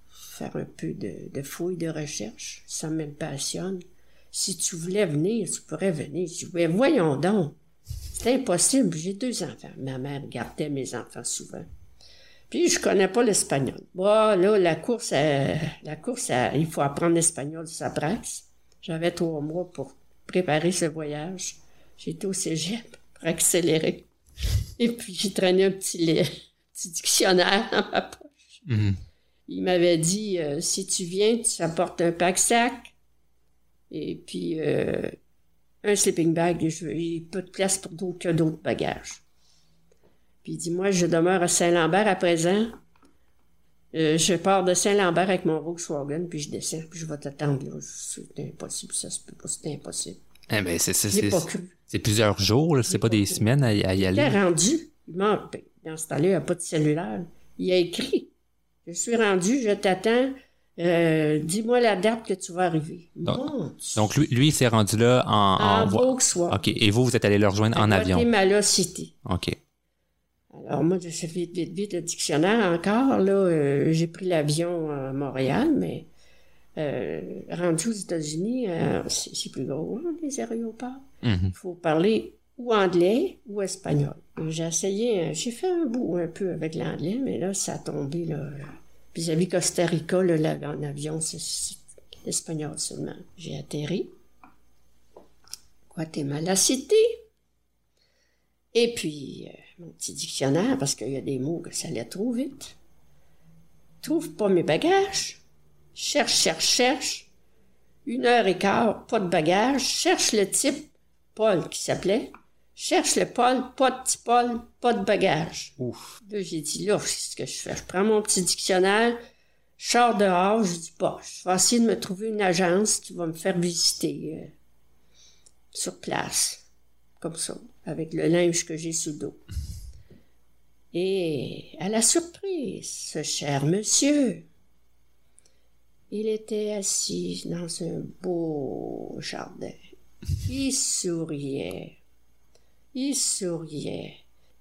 faire un peu de, de fouille de recherche. Ça me passionne. Si tu voulais venir, tu pourrais venir. Je dis, Ben, voyons donc. C'est impossible. J'ai deux enfants. Ma mère gardait mes enfants souvent. Puis je connais pas l'espagnol. Bon, là, la course, à- la course, à- il faut apprendre l'espagnol, ça braxe. J'avais trois mois pour préparer ce voyage. J'étais au cégep pour accélérer. Et puis j'ai traîné un petit, lait- petit dictionnaire dans ma poche. Mhm. Il m'avait dit euh, si tu viens, tu apportes un pack-sac et puis euh, un sleeping bag. et a pas de place pour d'autres d'autres bagages. Puis il dit moi, je demeure à Saint-Lambert à présent. Euh, je pars de Saint-Lambert avec mon Volkswagen, puis je descends, puis je vais t'attendre. C'est impossible, ça se peut pas, c'est impossible. Eh ben, c'est, J'ai pas plusieurs jours, c'est pas des semaines à, y- à y Il est aller. rendu. Il m'a ben, dans ce temps-là, il n'y a pas de cellulaire. Il a écrit. Je suis rendu, je t'attends. Euh, dis-moi la date que tu vas arriver. Donc- Mon. Donc, lui, lui, il s'est rendu là en, en en Volkswagen. OK. Et vous, vous êtes allé le rejoindre en avion. Guatemala City. OK. Alors moi, je fais vite, vite, vite le dictionnaire encore. Là, euh, j'ai pris l'avion à Montréal, mais euh, rendu aux États-Unis, c'est plus gros, hein, les aéroports. Mhm. Il faut parler ou anglais ou espagnol. J'ai essayé, j'ai fait un bout un peu avec l'anglais, mais là, ça a tombé, là. Vis-à-vis Costa Rica, là, en avion, c'est c'est l'espagnol seulement. J'ai atterri. Guatemala City. Et puis, euh, mon petit dictionnaire, parce qu'il y a des mots que ça allait trop vite. Trouve pas mes bagages. Cherche, cherche, cherche. Une heure et quart, pas de bagages. Cherche le type Paul qui s'appelait. Cherche le Paul, pas de petit Paul, pas de bagages. Ouf. Là, j'ai dit, là, c'est ce que je fais. Je prends mon petit dictionnaire, je sors dehors, je dis, bah, je vais essayer de me trouver une agence qui va me faire visiter euh, sur place, comme ça, avec le linge que j'ai sous le dos. Et à la surprise, ce cher monsieur, il était assis dans un beau jardin. Il souriait. Il souriait.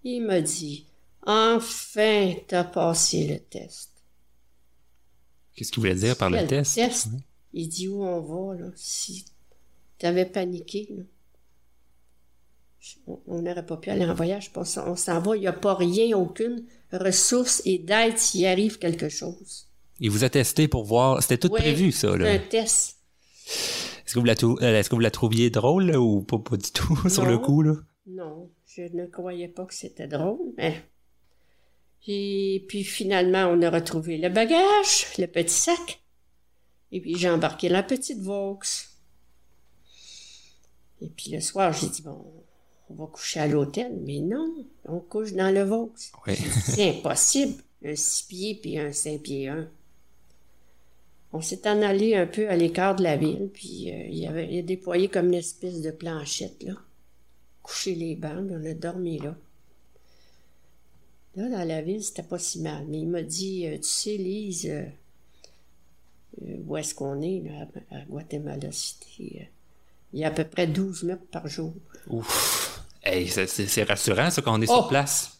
Il m'a dit, enfin, t'as passé le test. Qu'est-ce qu'il voulait dire par le test? test? Il dit où on va, là, si t'avais paniqué, là. On- n'aurait pas pu aller en voyage, on s'en va, il n'y a pas rien, aucune ressource et d'aide s'il arrive quelque chose. Il vous a testé pour voir. C'était tout Ouais, prévu, ça, là. un test. Est-ce que vous la, trou- euh, est-ce que vous la trouviez drôle, là, ou pas, pas du tout, sur le coup, là? Non, je ne croyais pas que c'était drôle, mais... Et puis finalement, on a retrouvé le bagage, le petit sac. Et puis j'ai embarqué la petite Vaux. Et puis le soir, j'ai dit, bon, on va coucher à l'hôtel. Mais non, on couche dans le Vaux. Oui. C'est impossible. Un six pieds puis un cinq pieds un. On s'est en allé un peu à l'écart de la ville, puis euh, il y avait il a déployé comme une espèce de planchette, là. Couché les bancs, on a dormi là. Là, dans la ville, c'était pas si mal. Mais il m'a dit, euh, tu sais, Lise, euh, euh, où est-ce qu'on est, là, à, Guatemala City? il y a à peu près 12 mètres par jour. Ouf. Hey, c'est, rassurant, ça, quand on est Oh! sur place.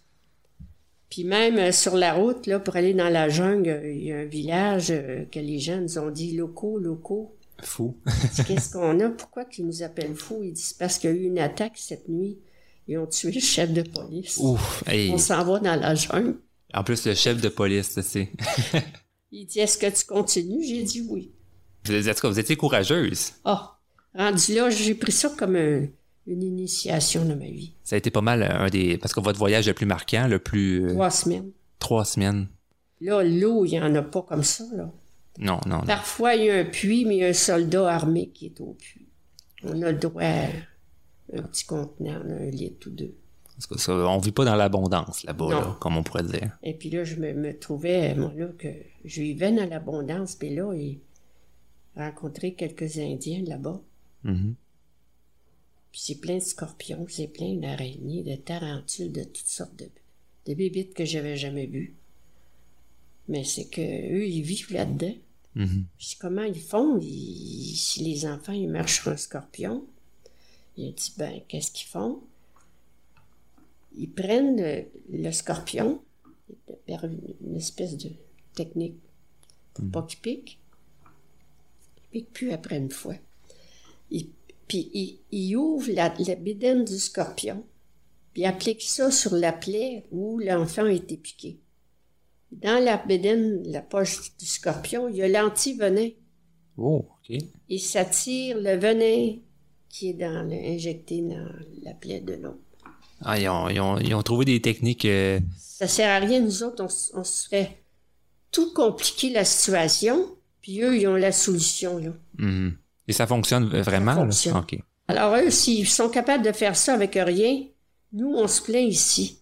Puis même euh, sur la route, là, pour aller dans la jungle, il y a un village euh, que les gens nous ont dit locaux, locaux. Fou. Qu'est-ce qu'on a? Pourquoi qu'ils nous appellent fous? Ils disent parce qu'il y a eu une attaque cette nuit. Ils ont tué le chef de police. Ouf. Hey. On s'en va dans la jungle. En plus, le chef de police, c'est. Il dit Est-ce que tu continues? J'ai dit oui. Vous êtes, en tout cas, vous étiez courageuse. Ah, rendu là, j'ai pris ça comme un- une initiation de ma vie. Ça a été pas mal un des. Parce que votre voyage le plus marquant, le plus. euh, Trois semaines. trois semaines. Là, l'eau, il n'y en a pas comme ça. Là. Non, non, non. Parfois, il y a un puits, mais il y a un soldat armé qui est au puits. On a le droit un petit contenant, un litre ou deux. Parce que ça, on vit pas dans l'abondance là-bas, là, comme on pourrait dire. Et puis là, je me, me trouvais, moi, là, que je vivais dans l'abondance. Puis là, j'ai rencontré quelques Indiens là-bas. Mhm. Puis c'est plein de scorpions, c'est plein d'araignées, de tarentules, de toutes sortes de, de bébites que j'avais jamais vues. Mais c'est que eux, ils vivent là-dedans. Mhm. Puis comment ils font? Ils- si les enfants, ils marchent sur un scorpion, il dit, ben, qu'est-ce qu'ils font? Ils prennent le, le scorpion, une, espèce de technique pour pas qu'il pique. Il pique plus après une fois. Il- puis il, il ouvre la, la bédaine du scorpion, puis il applique ça sur la plaie où l'enfant a été piqué. Dans la bédaine, la poche du scorpion, il y a l'anti-venin. Oh, ok. Il s'attire le venin qui est dans le- injecté dans la plaie de l'autre. Ah, ils ont, ils ont- ils ont trouvé des techniques. euh, Ça sert à rien, nous autres, on, se fait tout compliquer la situation, puis eux, ils ont la solution, là. mhm. Et ça fonctionne vraiment? fonctionne. Ok. Alors eux, s'ils sont capables de faire ça avec rien, nous, on se plaint ici.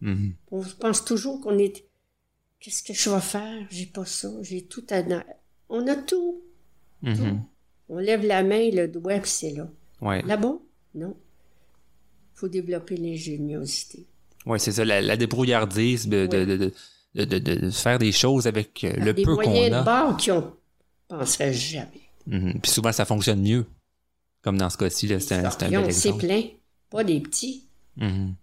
Mhm. On pense toujours qu'on est... Qu'est-ce que je vais faire? J'ai pas ça, j'ai tout à... On a tout. Mhm. On lève la main, le doigt, puis c'est là. Ouais. Là-bas? Non. faut développer l'ingéniosité. Ouais, c'est ça, la, la débrouillardise de, de, de, de, de, de- de faire des choses avec euh, le des peu moyens qu'on de a. bord qui on penserait jamais. Mhm. Puis souvent, ça fonctionne mieux. Comme dans ce cas-ci, là, c'est un, un bel c'est plein. Pas des petits. Mhm.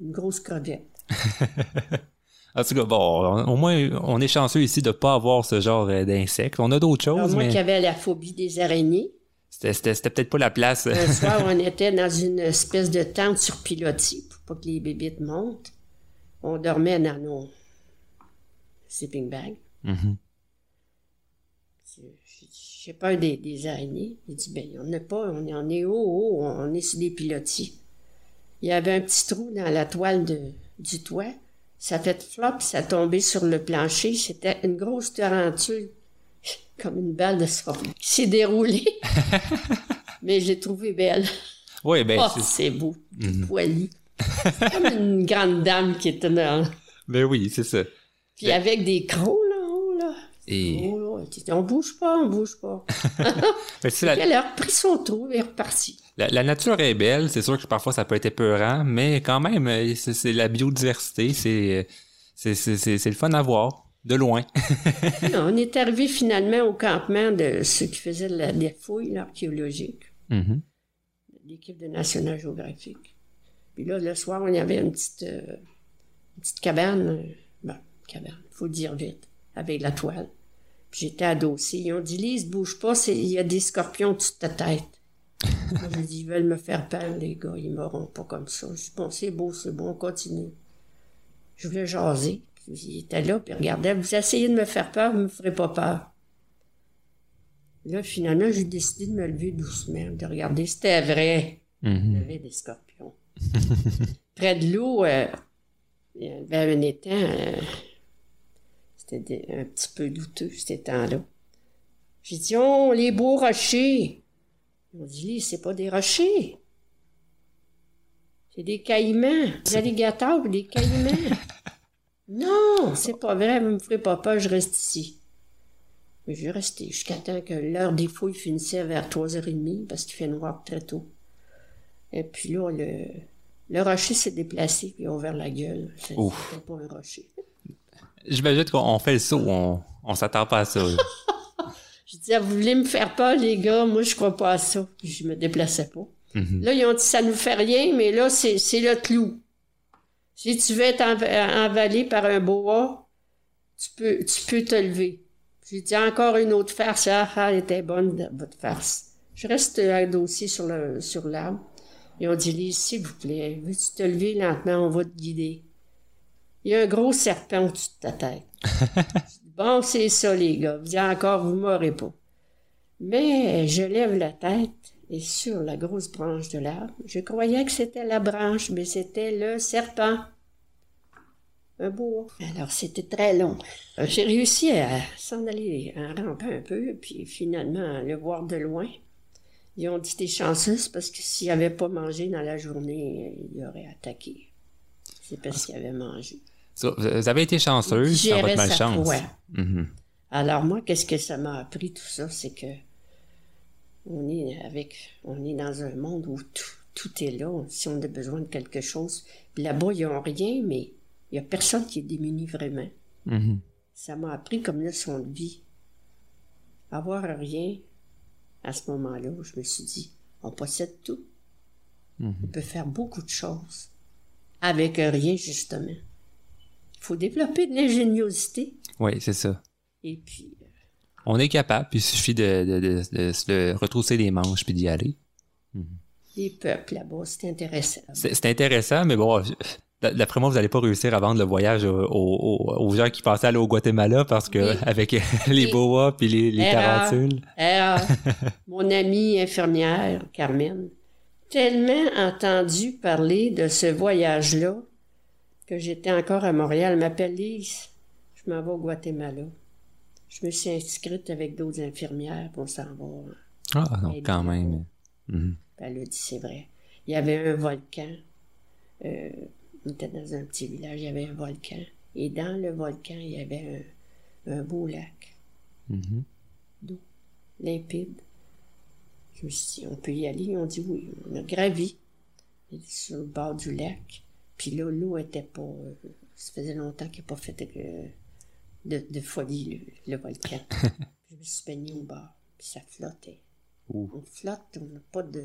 Une grosse crevette. En tout cas, bon, on- au moins, on est chanceux ici de pas avoir ce genre euh, d'insectes. On a d'autres choses, moi mais qui avais la phobie des araignées, c'était- peut-être pas la place. un soir, on était dans une espèce de tente sur pilotis pour pas que les bébites montent. On dormait dans nos sleeping bags. Mhm. J'ai dit, J'ai peur des, des araignées. Il dit, ben, on n'est pas, on est, on est haut, haut, on est sur des pilotis. Il y avait un petit trou dans la toile de, du toit. Ça fait flop, ça tombé sur le plancher. C'était une grosse tarentule, comme une balle de sport, qui s'est déroulée. Mais je l'ai trouvée belle. Oui, ben, Oh, c'est- beau, poilu. C'est comme une grande dame qui était dans... ben oui, c'est ça. Puis avec des crocs, là, en haut, là. Et Oh, on bouge pas, on bouge pas. c'est la, Elle a repris son trou et est repartie. la, la nature est belle. C'est sûr que parfois ça peut être épeurant, mais quand même, euh, c'est la biodiversité. C'est euh, c'est- le fun à voir de loin. On est arrivé finalement au campement de ceux qui faisaient la, des fouilles archéologiques, Mhm. l'équipe de National Geographic. Puis là, le soir, on y avait une petite, euh, une petite cabane, euh, bon, cabane, faut le dire vite, avec la toile. J'étais adossée. Ils ont dit, Lise, bouge pas, il y a des scorpions au-dessus de ta tête. Moi, j'ai dit, ils veulent me faire peur, les gars, ils m'auront pas comme ça. Je dis, bon, c'est beau, c'est bon, on continue. Je voulais jaser. Puis il était là, puis il regardait, vous essayez de me faire peur, vous me ferez pas peur. Là, finalement, j'ai décidé de me lever doucement, de regarder. C'était vrai. Il y avait des scorpions. Près de l'eau, euh, il y avait un étang. euh, c'était un petit peu douteux, cet étang-là. J'ai dit, oh, les beaux rochers. Ils m'ont dit, c'est pas des rochers. C'est des caïmans, des alligators, des caïmans. non, c'est pas vrai, vous me ferez pas peur, je reste ici. Mais j'ai resté jusqu'à temps que l'heure des fouilles finissait vers 3h30 parce qu'il fait noir très tôt. Et puis là, le, le rocher s'est déplacé puis a ouvert la gueule. C'était pas un rocher. J'imagine qu'on on fait le saut, on, on s'attend pas à ça. Je disais, vous voulez me faire peur, les gars? Moi, je crois pas à ça. Puis je me déplaçais pas. Mhm. Là, ils ont dit, ça nous fait rien, mais là, c'est c'est le clou. Si tu veux être env- envalé par un boa, tu peux, tu peux te lever. J'ai dit encore une autre farce. Ah, ah, elle était bonne, votre farce. Je reste sur le, sur l'arbre. Ils ont dit, Lise, s'il vous plaît, veux-tu te lever lentement, on va te guider. Il y a un gros serpent au-dessus de ta tête. Bon, c'est ça, les gars. Vous encore, vous m'aurez pas. Mais je lève la tête et sur la grosse branche de l'arbre, je croyais que c'était la branche, mais c'était le serpent. Un boa. Alors, c'était très long. Euh, J'ai réussi à s'en aller en rampant un peu, puis finalement à le voir de loin. Ils ont dit t'es chanceuse parce que s'il n'avait pas mangé dans la journée, il aurait attaqué. C'est parce qu'il avait mangé. Vous avez été chanceuse dans votre malchance. Ouais. Mhm. Alors moi, qu'est-ce que ça m'a appris tout ça, c'est que on est avec, on est dans un monde où tout, tout est là. Si on a besoin de quelque chose, là-bas ils n'ont rien, mais il y a personne qui est démuni vraiment. Mhm. Ça m'a appris comme leçon de vie. Avoir rien, à ce moment-là, je me suis dit, on possède tout. Mhm. On peut faire beaucoup de choses avec rien, justement. Il faut développer de l'ingéniosité. Oui, c'est ça. Et puis. euh, On est capable, puis il suffit de, de, de, de se retrousser les manches puis d'y aller. les peuples là-bas, c'est intéressant. C'est intéressant, mais bon, je- d'après moi, vous n'allez pas réussir à vendre le voyage aux, aux- aux gens qui pensaient aller au Guatemala parce que Oui. avec les Oui. boas puis les, les Erreur. tarentules. Alors, mon amie infirmière, Carmen, tellement entendu parler de ce voyage-là que j'étais encore à Montréal. Elle m'appelle Lise, je m'en vais au Guatemala. Je me suis inscrite avec d'autres infirmières pour s'en va. Ah, donc Et quand même. Puis Elle a dit, c'est vrai. Il y avait un volcan. Euh, on était dans un petit village, il y avait un volcan. Et dans le volcan, il y avait un, un beau lac Mhm. limpide. Je me suis dit, on peut y aller? Ils ont dit oui. On a gravi sur le bord du lac. Puis là, l'eau était pas. euh, ça faisait longtemps qu'il n'a pas fait euh, de, de folie, le, le volcan. je me suis baigné au bord. Puis ça flottait. Ouh. On flotte, on n'a pas de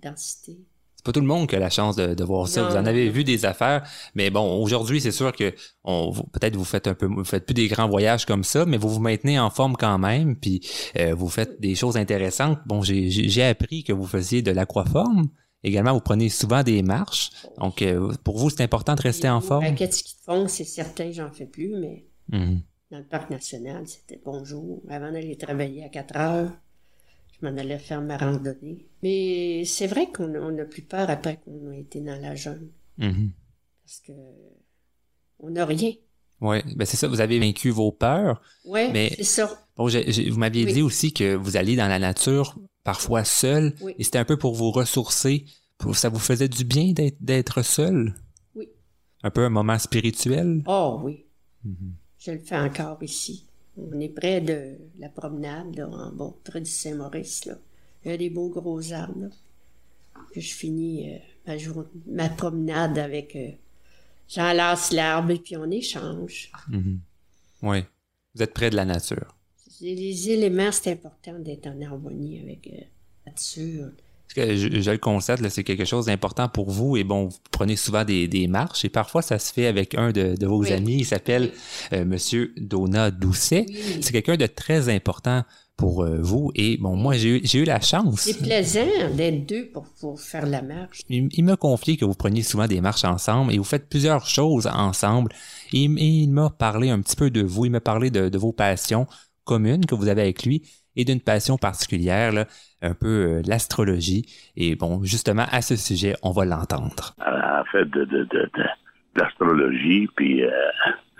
densité. C'est pas tout le monde qui a la chance de, de voir ça. Vous en avez non. vu des affaires, mais bon, aujourd'hui, c'est sûr que on, peut-être vous faites un peu, vous faites plus des grands voyages comme ça, mais vous vous maintenez en forme quand même, puis euh, vous faites des choses intéressantes. Bon, j'ai appris que vous faisiez de l'aquaforme. Également, vous prenez souvent des marches. Donc, euh, pour vous, c'est important de rester en forme. Ski de fond, c'est certain, j'en fais plus, mais Mhm. dans le parc national, c'était bonjour. Avant d'aller travailler à 4 heures, je m'en allais faire ma randonnée. Mais c'est vrai qu'on a, on a plus peur après qu'on a été dans la jungle. Mhm. Parce que on n'a rien. Oui, ben c'est ça, vous avez vaincu vos peurs. Mais- c'est ça. Bon, vous m'aviez Oui. dit aussi que vous alliez dans la nature parfois seul, Oui. et c'était un peu pour vous ressourcer. Pour- Ça vous faisait du bien d'être seul? Oui. Un peu un moment spirituel? Oh oui. Je le fais encore ici. On est près de la promenade, là, en bas, près du Saint-Maurice, là. Il y a des beaux gros arbres, là. Je finis euh, ma, jour- ma promenade avec... euh, J'enlace l'arbre et puis on échange. Mhm. Oui. Vous êtes près de la nature. Les, les éléments, c'est important d'être en harmonie avec euh, nature. Parce que je, je le constate, c'est quelque chose d'important pour vous. Et bon, vous prenez souvent des, des marches et parfois ça se fait avec un de, de vos Oui. amis. Il s'appelle euh, Monsieur Dona Doucet. Oui. C'est quelqu'un de très important pour euh, vous. Et bon, moi, j'ai eu, la chance. C'est plaisant d'être deux pour, pour faire la marche. Il, il m'a confié que vous preniez souvent des marches ensemble et vous faites plusieurs choses ensemble. Et, il- et il m'a parlé un petit peu de vous. Il m'a parlé de, de vos passions communes que vous avez avec lui et d'une passion particulière, là, un peu euh, l'astrologie. Et bon, justement, à ce sujet, on va l'entendre. Elle fait de, de, de, l'astrologie, puis euh,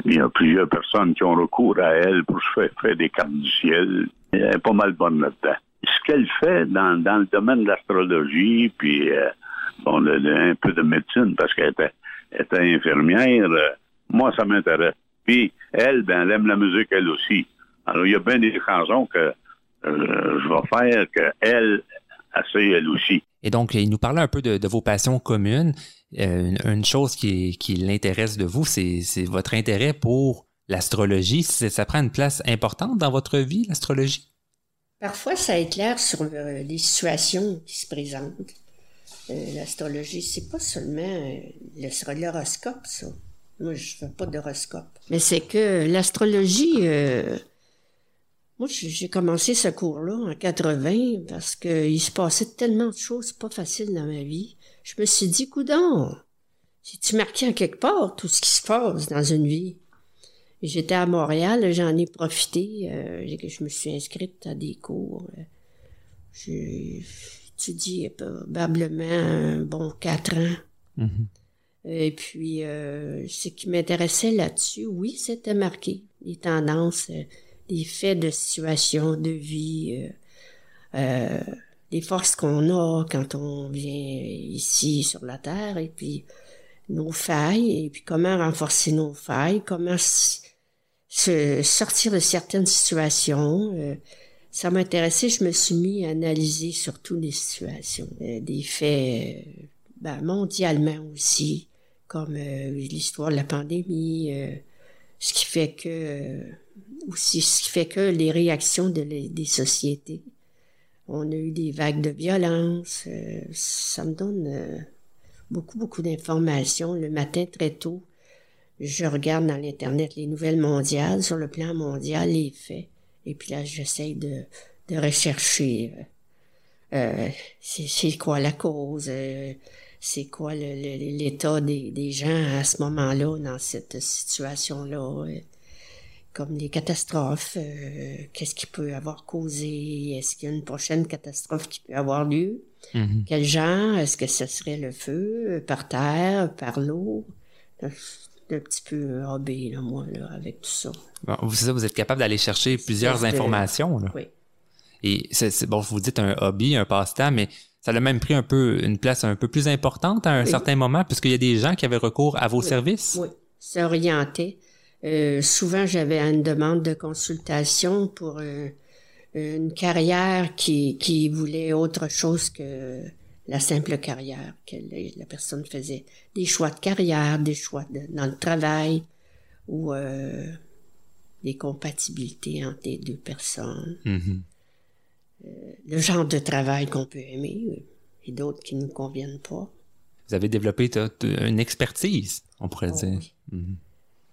il y a plusieurs personnes qui ont recours à elle pour faire, faire des cartes du ciel. Elle est pas mal bonne là-dedans. Ce qu'elle fait dans, dans le domaine de l'astrologie, puis euh, bon, un peu de médecine, parce qu'elle était, était infirmière, moi, ça m'intéresse. Puis elle, ben, elle aime la musique, elle aussi. Alors, il y a bien des chansons que euh, je vais faire qu'elle, elle sait elle aussi. Et donc, il nous parlait un peu de, de vos passions communes. Euh, une, une chose qui, qui l'intéresse de vous, c'est votre intérêt pour l'astrologie. Ça prend une place importante dans votre vie, l'astrologie? Parfois, ça éclaire sur euh, les situations qui se présentent. Euh, L'astrologie, c'est pas seulement euh, le- l'horoscope, ça. Moi, je fais pas d'horoscope. Mais c'est que l'astrologie, euh, moi, j'ai commencé ce cours-là en 80 parce qu'il se passait tellement de choses pas faciles dans ma vie. Je me suis dit, coudon, j'ai-tu marqué en quelque part tout ce qui se passe dans une vie? J'étais à Montréal, j'en ai profité. euh, je me suis inscrite à des cours. euh, J'ai étudié probablement un bon quatre ans. Mhm. Et puis, euh, ce qui m'intéressait là-dessus, oui, c'était marqué. Les tendances, euh, les faits de situation, de vie, euh, euh, des forces qu'on a quand on vient ici sur la Terre et puis nos failles et puis comment renforcer nos failles, comment se sortir de certaines situations. Euh, ça m'intéressait, je me suis mis à analyser surtout les situations, euh, des faits ben, mondialement aussi, comme l'histoire de la pandémie, ce qui fait que aussi ce qui fait que les réactions des sociétés. On a eu des vagues de violence. Euh, ça me donne euh, beaucoup, beaucoup d'informations. Le matin, très tôt, je regarde dans l'Internet les nouvelles mondiales, sur le plan mondial, les faits. Et puis là, j'essaie de, de rechercher euh, c'est quoi la cause, c'est quoi l'état des, des gens à ce moment-là, dans cette situation-là comme les catastrophes, euh, qu'est-ce qui peut avoir causé, est-ce qu'il y a une prochaine catastrophe qui peut avoir lieu, mhm. quel genre, est-ce que ce serait le feu, euh, par terre, par l'eau, un petit peu hobby, là, moi, là, avec tout ça. Bon, vous, ça, vous êtes capable d'aller chercher plusieurs informations, là. Oui. Et c'est, bon, vous dites un hobby, un passe-temps, mais ça a même pris un peu une place un peu plus importante à un certain moment, puisqu'il y a des gens qui avaient recours à vos services. Oui, c'est orienté. Euh, souvent, j'avais une demande de consultation pour euh, une carrière qui, qui voulait autre chose que la simple carrière que la personne faisait. Des choix de carrière, des choix dans le travail ou euh, des compatibilités entre les deux personnes. Mm-hmm. Le genre de travail qu'on peut aimer et d'autres qui ne nous conviennent pas. Vous avez développé une expertise, on pourrait oh dire. Mm-hmm.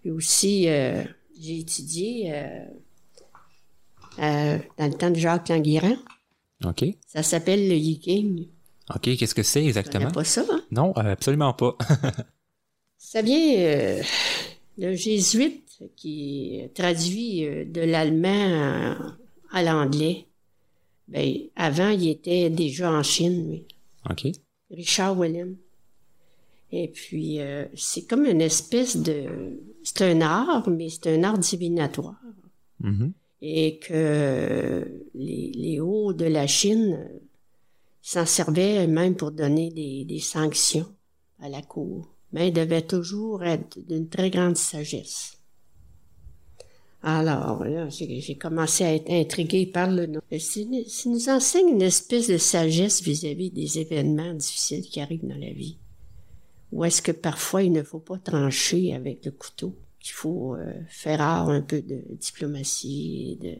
Puis aussi, euh, j'ai étudié euh, euh, dans le temps de Jacques Languirand. OK. Ça s'appelle le Yiking. OK, qu'est-ce que c'est exactement? pas ça, hein? Non, absolument pas. ça vient le jésuite qui traduit de l'allemand à l'anglais. Ben, avant, il était déjà en Chine, lui. OK. Richard William. Et puis, c'est comme une espèce de c'est un art, mais c'est un art divinatoire. Mm-hmm. Et que les, hauts de la Chine s'en servaient même pour donner des, sanctions à la cour. Mais ils devaient toujours être d'une très grande sagesse. Alors, là, j'ai commencé à être intrigué par le nom. Ça nous enseigne une espèce de sagesse vis-à-vis des événements difficiles qui arrivent dans la vie. Ou est-ce que parfois il ne faut pas trancher avec le couteau, qu'il faut euh, faire art un peu de diplomatie et de...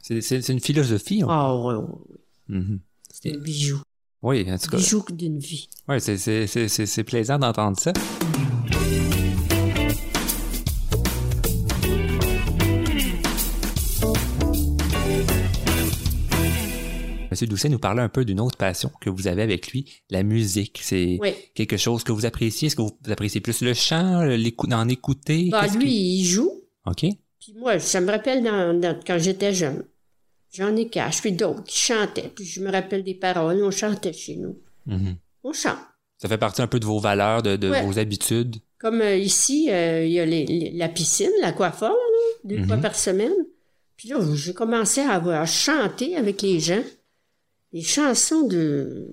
C'est une philosophie. Ah oui, oui, oui. Mm-hmm. C'est un bijou. Oui, en tout cas. Bijou d'une vie. Oui, c'est plaisant d'entendre ça. Doucet nous parlait un peu d'une autre passion que vous avez avec lui, la musique. C'est quelque chose que vous appréciez? Est-ce que vous appréciez plus le chant, d'en écouter? Bah, lui, il joue. OK. Puis moi, ça me rappelle quand j'étais jeune. J'en ai cache, puis d'autres qui chantaient. Puis je me rappelle des paroles. On chantait chez nous. Mm-hmm. On chante. Ça fait partie un peu de vos valeurs, de, vos habitudes? Comme euh, ici, euh, il y a la piscine, la coiffeur, deux fois mm-hmm. par semaine. Puis là, j'ai commencé à, à chanter avec les gens les chansons de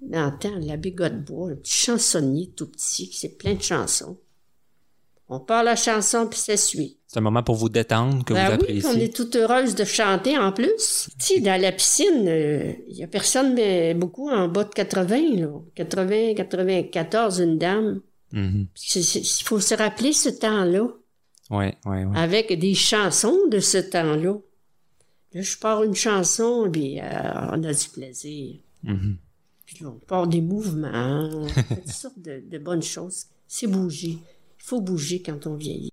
d'antan, l'abbé Godebois, un petit chansonnier tout petit, c'est plein de chansons. On parle la chanson puis ça suit. C'est un moment pour vous détendre que ben vous appréciez. Oui, on est toute heureuse de chanter en plus. Tu dans la piscine, il euh, y a personne mais beaucoup en bas de 80 là, 80, 94 une dame. Mm-hmm. Il faut se rappeler ce temps-là. Oui, oui, oui. Avec des chansons de ce temps-là. Là, je pars une chanson, puis euh, on a du plaisir. Puis là, on part des mouvements, toutes sortes de, de bonnes choses. C'est bouger. Il faut bouger quand on vieillit.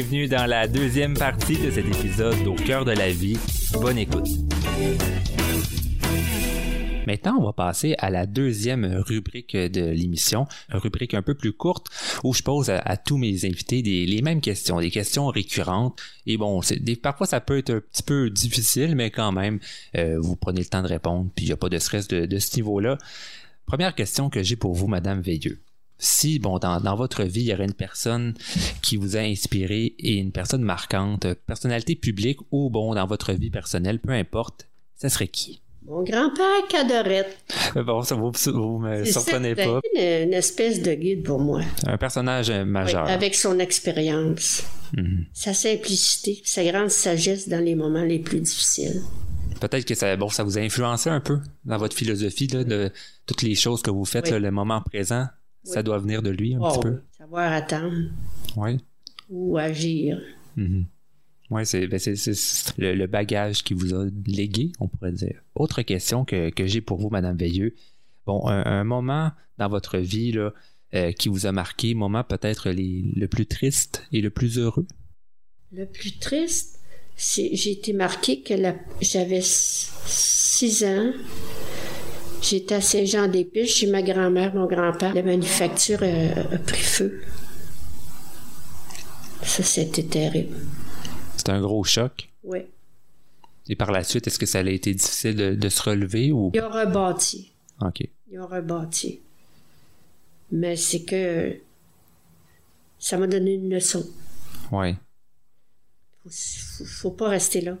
Bienvenue dans la deuxième partie de cet épisode au cœur de la vie. Bonne écoute. Maintenant, on va passer à la deuxième rubrique de l'émission, une rubrique un peu plus courte où je pose à, tous mes invités les mêmes questions, des questions récurrentes. Et bon, parfois ça peut être un petit peu difficile, mais quand même, euh, vous prenez le temps de répondre, puis il n'y a pas de stress de, de ce niveau-là. Première question que j'ai pour vous, Madame Veilleux si, bon, dans, dans, votre vie, il y aurait une personne qui vous a inspiré et une personne marquante, personnalité publique ou, bon, dans votre vie personnelle, peu importe, ça serait qui? Mon grand-père Cadorette. Euh, bon, ça vous, vous me surprenez pas. Une, une espèce de guide pour moi. Un personnage majeur. avec son expérience, mhm. sa simplicité, sa grande sagesse dans les moments les plus difficiles. Peut-être que ça, bon, ça vous a influencé un peu dans votre philosophie là, de toutes les choses que vous faites, le moment présent. Ça doit venir de lui un petit oh, peu. Savoir attendre. Oui. Ou agir. Mhm. Oui, c'est ben le, bagage qui vous a légué, on pourrait dire. Autre question que, j'ai pour vous, Madame Veilleux. Bon, un, moment dans votre vie là, euh, qui vous a marqué, moment peut-être le plus triste et le plus heureux? Le plus triste, c'est j'ai été marqué que j'avais six ans. J'étais à Saint-Jean-des-Piches chez ma grand-mère, mon grand-père. La manufacture euh, a pris feu. Ça, c'était terrible. C'était un gros choc. Oui. Et par la suite, est-ce que ça a été difficile de, se relever ou? Ils ont rebâti. OK. Ils ont rebâti. Mais c'est que ça m'a donné une leçon. Oui. Faut, faut, pas rester là.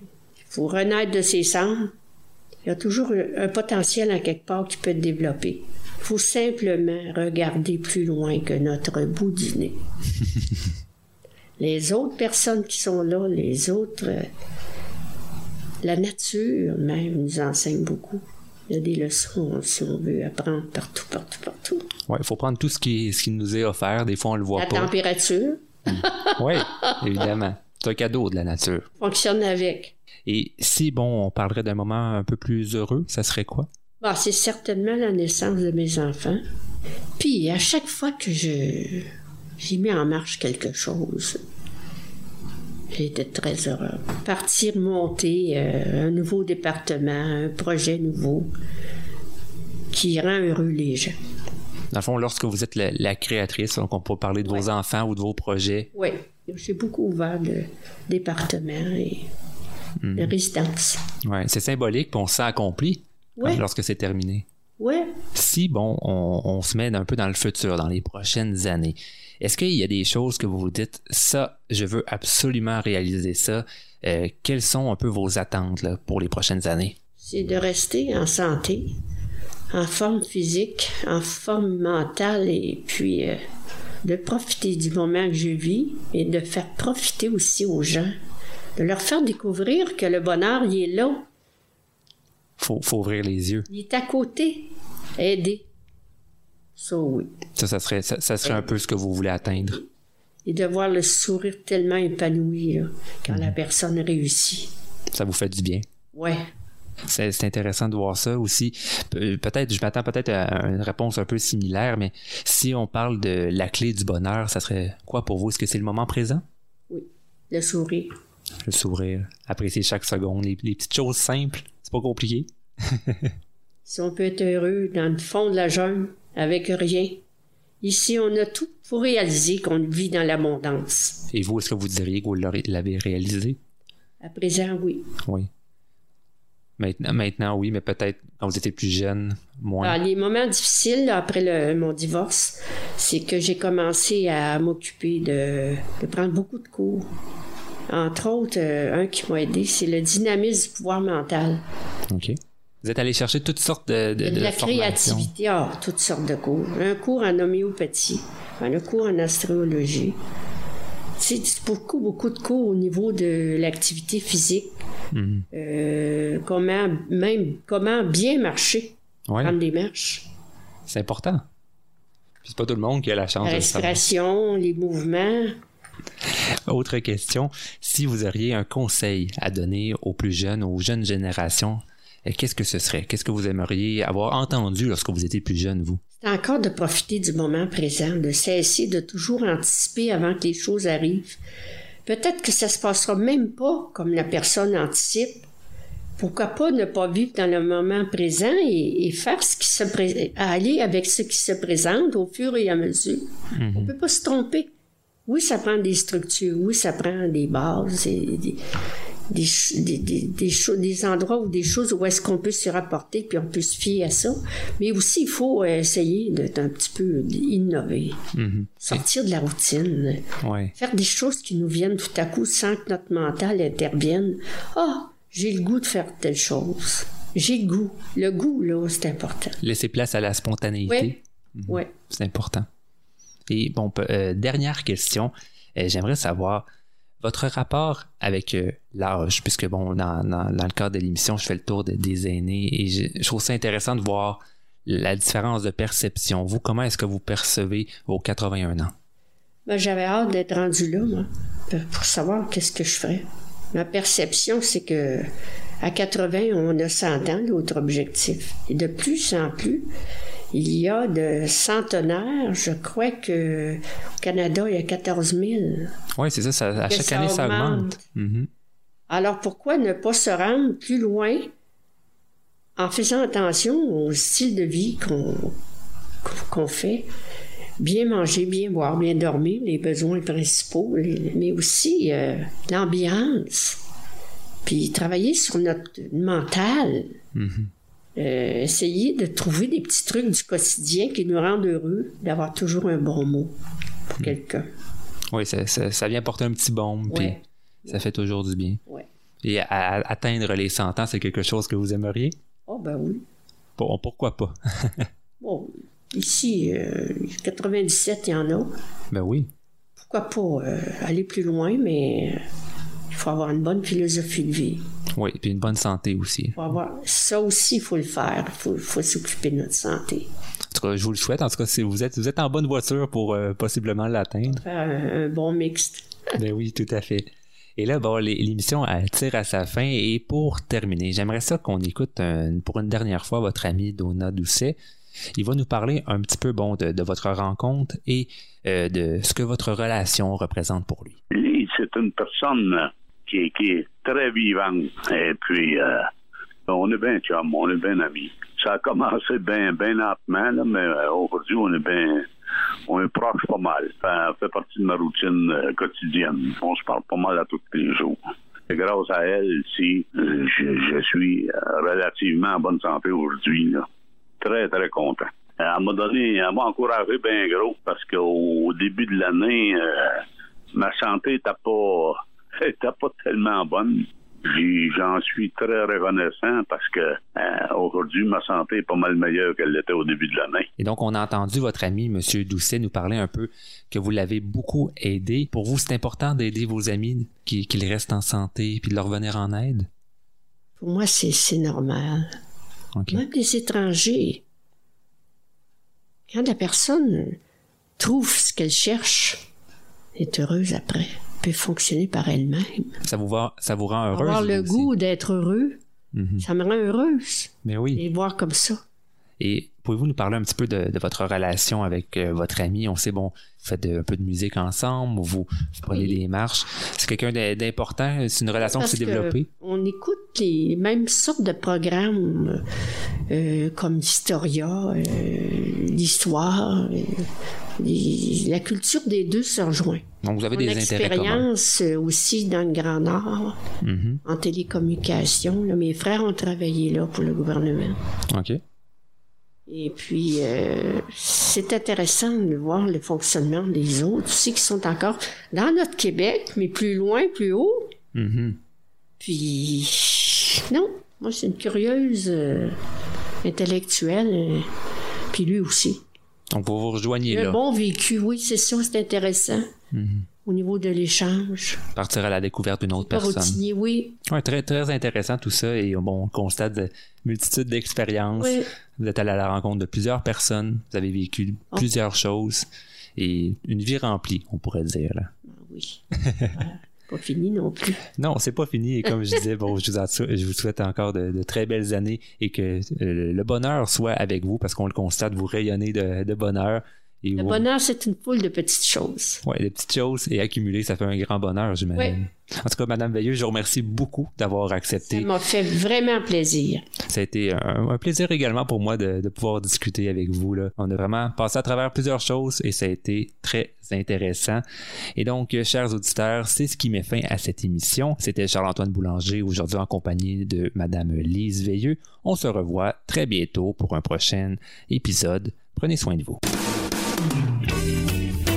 Il faut renaître de ses cendres. Il y a toujours un potentiel en quelque part qui peut être développé. Il faut simplement regarder plus loin que notre bout du nez. les autres personnes qui sont là, les autres, euh, la nature même nous enseigne beaucoup. Il y a des leçons, si on veut, apprendre partout, partout, partout. Oui, il faut prendre tout ce qui, ce qui nous est offert. Des fois, on le voit pas. La température. oui, évidemment. C'est un cadeau de la nature. Fonctionne avec. Et si, bon, on parlerait d'un moment un peu plus heureux, ça serait quoi? Bah, c'est certainement la naissance de mes enfants. Puis, à chaque fois que je, j'ai mis en marche quelque chose. Été très heureux. Partir monter euh, un nouveau département, un projet nouveau qui rend heureux les gens. Dans le fond, lorsque vous êtes la, créatrice, donc on peut parler de vos enfants ou de vos projets. Oui, j'ai beaucoup ouvert de départements et de hmm. résidences. Oui, c'est symbolique, puis on s'est accompli lorsque c'est terminé. Oui. Si, bon, on, on, se met un peu dans le futur, dans les prochaines années, est-ce qu'il y a des choses que vous vous dites, ça, je veux absolument réaliser ça? Euh, quelles sont un peu vos attentes pour les prochaines années? C'est de rester en santé, en forme physique, en forme mentale et puis euh, de profiter du moment que je vis et de faire profiter aussi aux gens, de leur faire découvrir que le bonheur, il est là. Faut, faut ouvrir les yeux. Il est à côté. Aider. Ça, oui. Ça, ça serait, ça, serait un peu ce que vous voulez atteindre. Et de voir le sourire tellement épanoui quand la mhm. personne réussit. Ça vous fait du bien. Ouais. C'est intéressant de voir ça aussi. Peut-être, je m'attends peut-être à une réponse un peu similaire, mais si on parle de la clé du bonheur, ça serait quoi pour vous? Est-ce que c'est le moment présent? Oui, le sourire. Le sourire, apprécier chaque seconde, les, les petites choses simples, c'est pas compliqué. si on peut être heureux dans le fond de la jungle, avec rien. Ici, on a tout pour réaliser qu'on vit dans l'abondance. Et vous, est-ce que vous diriez que vous l'avez réalisé? À présent, oui. Oui. Maintenant, maintenant oui, mais peut-être quand vous étiez plus jeune, moins. Alors, ah, les moments difficiles après mon divorce, c'est que j'ai commencé à m'occuper de, prendre beaucoup de cours. Entre autres, euh, un qui m'a aidé, c'est le dynamisme du pouvoir mental. OK. Vous êtes allé chercher toutes sortes de, de, de, la créativité, ah, toutes sortes de cours. Un cours en homéopathie, un cours en astrologie. C'est beaucoup, beaucoup de cours au niveau de l'activité physique. Mhm. Euh, comment, même, comment bien marcher, prendre des marches. C'est important. C'est pas tout le monde qui a la chance la respiration, les mouvements. Autre question, si vous auriez un conseil à donner aux plus jeunes, aux jeunes générations qu'est-ce que ce serait? Qu'est-ce que vous aimeriez avoir entendu lorsque vous étiez plus jeune, vous? C'est encore de profiter du moment présent, de cesser de toujours anticiper avant que les choses arrivent. Peut-être que ça se passera même pas comme la personne anticipe. Pourquoi pas ne pas vivre dans le moment présent et, faire ce qui se présente, aller avec ce qui se présente au fur et à mesure. On peut pas se tromper. Oui, ça prend des structures, oui, ça prend des bases, et des, des, des, des, des endroits ou des choses où est-ce qu'on peut se rapporter puis on peut se fier à ça. Mais aussi, il faut essayer d'être un petit peu innover, Mhm. sortir de la routine, Ouais. faire des choses qui nous viennent tout à coup sans que notre mental intervienne. Ah, j'ai le goût de faire telle chose. J'ai le goût. Le goût, là, c'est important. Laisser place à la spontanéité. Oui. Oui. C'est important. Et bon, euh, dernière question. Euh, J'aimerais savoir votre rapport avec euh, l'âge, puisque bon, dans, le cadre de l'émission, je fais le tour de- des aînés et je, trouve ça intéressant de voir la différence de perception. Vous, comment est-ce que vous percevez vos 81 ans? Ben, j'avais hâte d'être rendu là, moi, pour- pour savoir qu'est-ce que je ferais. Ma perception, c'est que à 80, on a 100 ans, l'autre objectif. Et de plus en plus, il y a de centenaires. Je crois que au Canada, il y a 14 000. Oui, c'est ça, ça- à Que chaque ça année, ça augmente. Mhm. Alors pourquoi ne pas se rendre plus loin en faisant attention au style de vie qu'on qu'on fait? Bien manger, bien boire, bien dormir, les besoins principaux, les- mais aussi euh, l'ambiance. Puis travailler sur notre mental. Mhm. Euh, essayer de trouver des petits trucs du quotidien qui nous rendent heureux, d'avoir toujours un bon mot pour quelqu'un. Oui, ça, ça- ça vient porter un petit baume, puis ça fait toujours du bien. Ouais. Et à- à- atteindre les 100 ans, c'est quelque chose que vous aimeriez? Oh ben oui. Bon, pourquoi pas? Bon, ici, euh, 97, il y en a. ben oui. Pourquoi pas euh, aller plus loin, mais euh, il faut avoir une bonne philosophie de vie. Oui, puis une bonne santé aussi. Faut avoir... Ça aussi, il faut le faire. Il faut, faut s'occuper de notre santé. En tout cas, je vous le souhaite. En tout cas, si vous êtes, vous êtes en bonne voiture pour euh, possiblement l'atteindre. Un, un bon mixte. ben oui, tout à fait. Et là, bon, l'é- l'émission elle tire à sa fin. Et pour terminer, j'aimerais ça qu'on écoute un- pour une dernière fois votre ami Donna Doucet. Il va nous parler un petit peu bon de, de votre rencontre et euh, de ce que votre relation représente pour lui. Lui, c'est une personne euh, qui est, très vivante. Et puis, euh, on est bien chum, on est bien amis. Ça a commencé bien bien lentement, mais euh, aujourd'hui, on est bien... On est proche pas mal. Ça fait partie de ma routine euh, quotidienne. On se parle pas mal à tous les jours. Et grâce à elle, si je, suis relativement en bonne santé aujourd'hui, très, très content. Elle m'a donné, elle m'a encouragé bien gros parce qu'au début de l'année, ma santé n'était pas, était pas tellement bonne. J'en suis très reconnaissant parce que euh, aujourd'hui, ma santé est pas mal meilleure qu'elle l'était au début de l'année. Et donc, on a entendu votre ami, M. Doucet, nous parler un peu que vous l'avez beaucoup aidé. Pour vous, c'est important d'aider vos amis, qui- qu'ils restent en santé, puis de leur venir en aide? Pour moi, c'est normal. Même les étrangers. Quand la personne trouve ce qu'elle cherche, est heureuse après, peut fonctionner par elle-même. Ça vous, va, ça vous rend heureuse? Avoir le aussi? goût d'être heureux, Mhm. ça me rend heureuse. Mais oui. Les voir comme ça. Et pouvez-vous nous parler un petit peu de, de votre relation avec euh, votre ami? On sait, bon, vous faites de- un peu de musique ensemble, vous, vous prenez Oui. des marches. C'est quelqu'un d'im- d'important? C'est une relation qui Parce s'est que développée? On écoute les mêmes sortes de programmes euh, comme l'Historia, euh, l'histoire. La culture des deux se rejoint. Donc, vous avez Mon des expérience euh, aussi dans le Grand Nord, Mhm. en télécommunication. là, mes frères ont travaillé là pour le gouvernement. OK. Et puis, euh, c'est intéressant de voir le fonctionnement des autres aussi qui sont encore dans notre Québec, mais plus loin, plus haut. Mhm. Puis, non, moi, c'est une curieuse euh, intellectuelle. euh, puis lui aussi. Donc, vous vous rejoignez là. un bon vécu, oui, c'est ça, c'est intéressant. Mhm. Au niveau de l'échange. Partir à la découverte d'une autre personne. routinier, oui. Ouais, très, très intéressant tout ça. Et bon, on constate de multitude d'expériences. Oui. Vous êtes allé à la rencontre de plusieurs personnes. Vous avez vécu Oh. plusieurs choses. Et une vie remplie, on pourrait dire. Là. Ah oui. Pas fini non plus. Non, c'est pas fini. Et comme je disais, bon, je vous, souhaite encore de, très belles années et que euh, le bonheur soit avec vous parce qu'on le constate, vous rayonnez de, bonheur. Le bonheur, c'est une foule de petites choses. Oui, des petites choses et accumuler, ça fait un grand bonheur, j'imagine. En tout cas, Madame Veilleux, je vous remercie beaucoup d'avoir accepté. Ça m'a fait vraiment plaisir. Ça a été un, plaisir également pour moi de, pouvoir discuter avec vous. Là. On a vraiment passé à travers plusieurs choses et ça a été très intéressant. Et donc, euh, chers auditeurs, c'est ce qui met fin à cette émission. C'était Charles-Antoine Boulanger, aujourd'hui en compagnie de Madame Lise Veilleux. On se revoit très bientôt pour un prochain épisode. Prenez soin de vous. Música